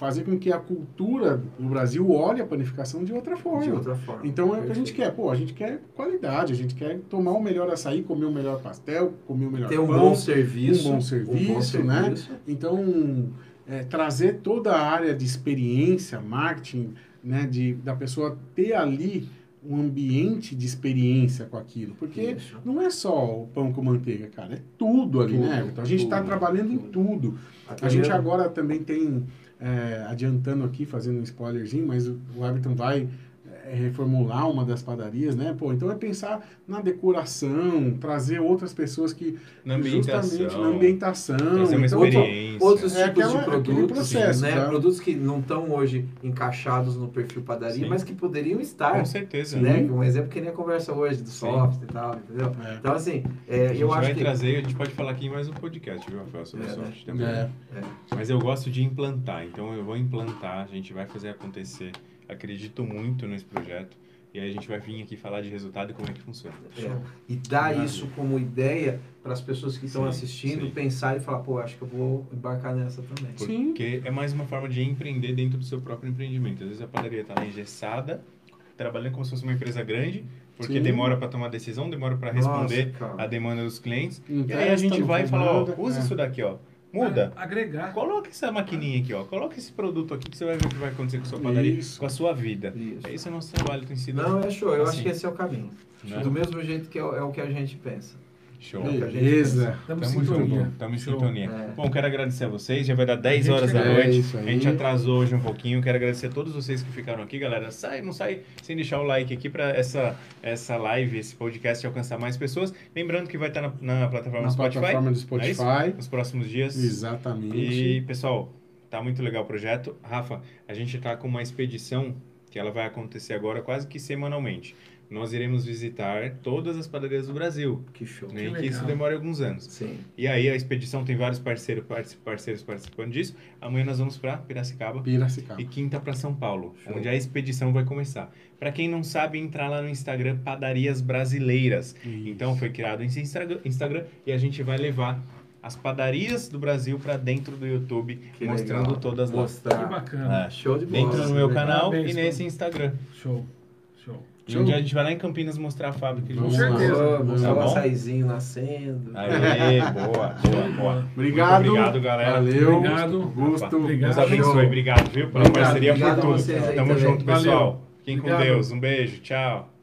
fazer com que a cultura no Brasil olhe a panificação de outra forma. De outra forma. Então é o que a gente quer. Pô, a gente quer qualidade, a gente quer tomar o melhor açaí, comer o melhor pastel, comer o melhor Ter um pão. bom serviço. um bom serviço, né? serviço. Então, é, trazer toda a área de experiência, marketing, né, de, da pessoa ter ali um ambiente de experiência com aquilo. Porque Isso. não é só o pão com manteiga, cara, é tudo ali, Tudo, né? Então a gente está tudo, trabalhando em tudo. tudo. Até A gente mesmo- agora também tem, é, adiantando aqui, fazendo um spoilerzinho, mas o, o Everton vai reformular uma das padarias, né? Pô, então é pensar na decoração, trazer outras pessoas que Na ambientação. justamente na ambientação. Trazer uma então, experiência. Outros É tipos aquela- de aquele produtos, processo, né? tá? Produtos que não estão hoje encaixados no perfil padaria, Sim. mas que poderiam estar. Com certeza. Né? Um exemplo que nem a conversa hoje do Sim. soft e tal, entendeu? É. Então, assim, A é, gente eu vai acho que. trazer, a gente pode falar aqui em mais um podcast, viu, Rafael, sobre É, né? soft também. É. Mas eu gosto de implantar, então eu vou implantar, a gente vai fazer acontecer. Acredito muito nesse projeto. E aí a gente vai vir aqui falar de resultado e como é que funciona. É, e dar Maravilha. isso como ideia para as pessoas que estão Sim, assistindo sim. pensar e falar, pô, acho que eu vou embarcar nessa também. Sim. Porque é mais uma forma de empreender dentro do seu próprio empreendimento. Às vezes a padaria está lá engessada, trabalhando como se fosse uma empresa grande, porque Sim. demora para tomar decisão, demora para responder Nossa, a demanda dos clientes. Não E aí a gente vai e fala, ó, usa É. isso daqui, ó. Muda. Agregar. Coloca essa maquininha aqui, ó. Coloca esse produto aqui que você vai ver o que vai acontecer com a sua padaria, Isso. com a sua vida. Isso. É o nosso trabalho, tem sido Não, é show. Eu Assim. acho que esse é o caminho. né? Do mesmo jeito que é, é o que a gente pensa. Show. Beleza. Beleza. Estamos em Tamo sintonia. junto, estamos em sintonia. É. Bom, quero agradecer a vocês. Já vai dar 10 gente horas da noite. É. A gente atrasou hoje um pouquinho. Quero agradecer a todos vocês que ficaram aqui, galera. Sai, não sai sem deixar o like aqui para essa, essa live, esse podcast alcançar mais pessoas. Lembrando que vai estar na, na plataforma Na Spotify plataforma do é isso? Spotify. nos próximos dias. Exatamente. E, pessoal, tá muito legal o projeto. Rafa, a gente tá com uma expedição que ela vai acontecer agora quase que semanalmente. Nós iremos visitar todas as padarias do Brasil. Que show. né? Que que isso demora alguns anos. Sim. E aí a expedição tem vários parceiros, parceiros participando disso. Amanhã nós vamos para Piracicaba Piracicaba. e quinta para São Paulo, Show. onde a expedição vai começar. Para quem não sabe, entrar lá no Instagram Padarias Brasileiras. Isso. Então foi criado esse Instagram, e a gente vai levar as padarias do Brasil para dentro do YouTube, Que mostrando legal. todas lá. Que Mostrar. bacana. É. Show de bola. Dentro do meu Legal. canal Parabéns, e nesse Instagram. Show. Show. Um dia a gente vai lá em Campinas mostrar a fábrica. Vamos lá. certeza. Mostrar Tá açaizinho nascendo. Aê, boa, boa, boa. Obrigado. Muito obrigado, galera. Valeu. Obrigado. Gosto. Obrigado. Deus abençoe. Obrigado, viu, pela Obrigado. parceria Obrigado por tudo. Tamo também. junto, pessoal. Fiquem com. Deus. Um beijo. Tchau.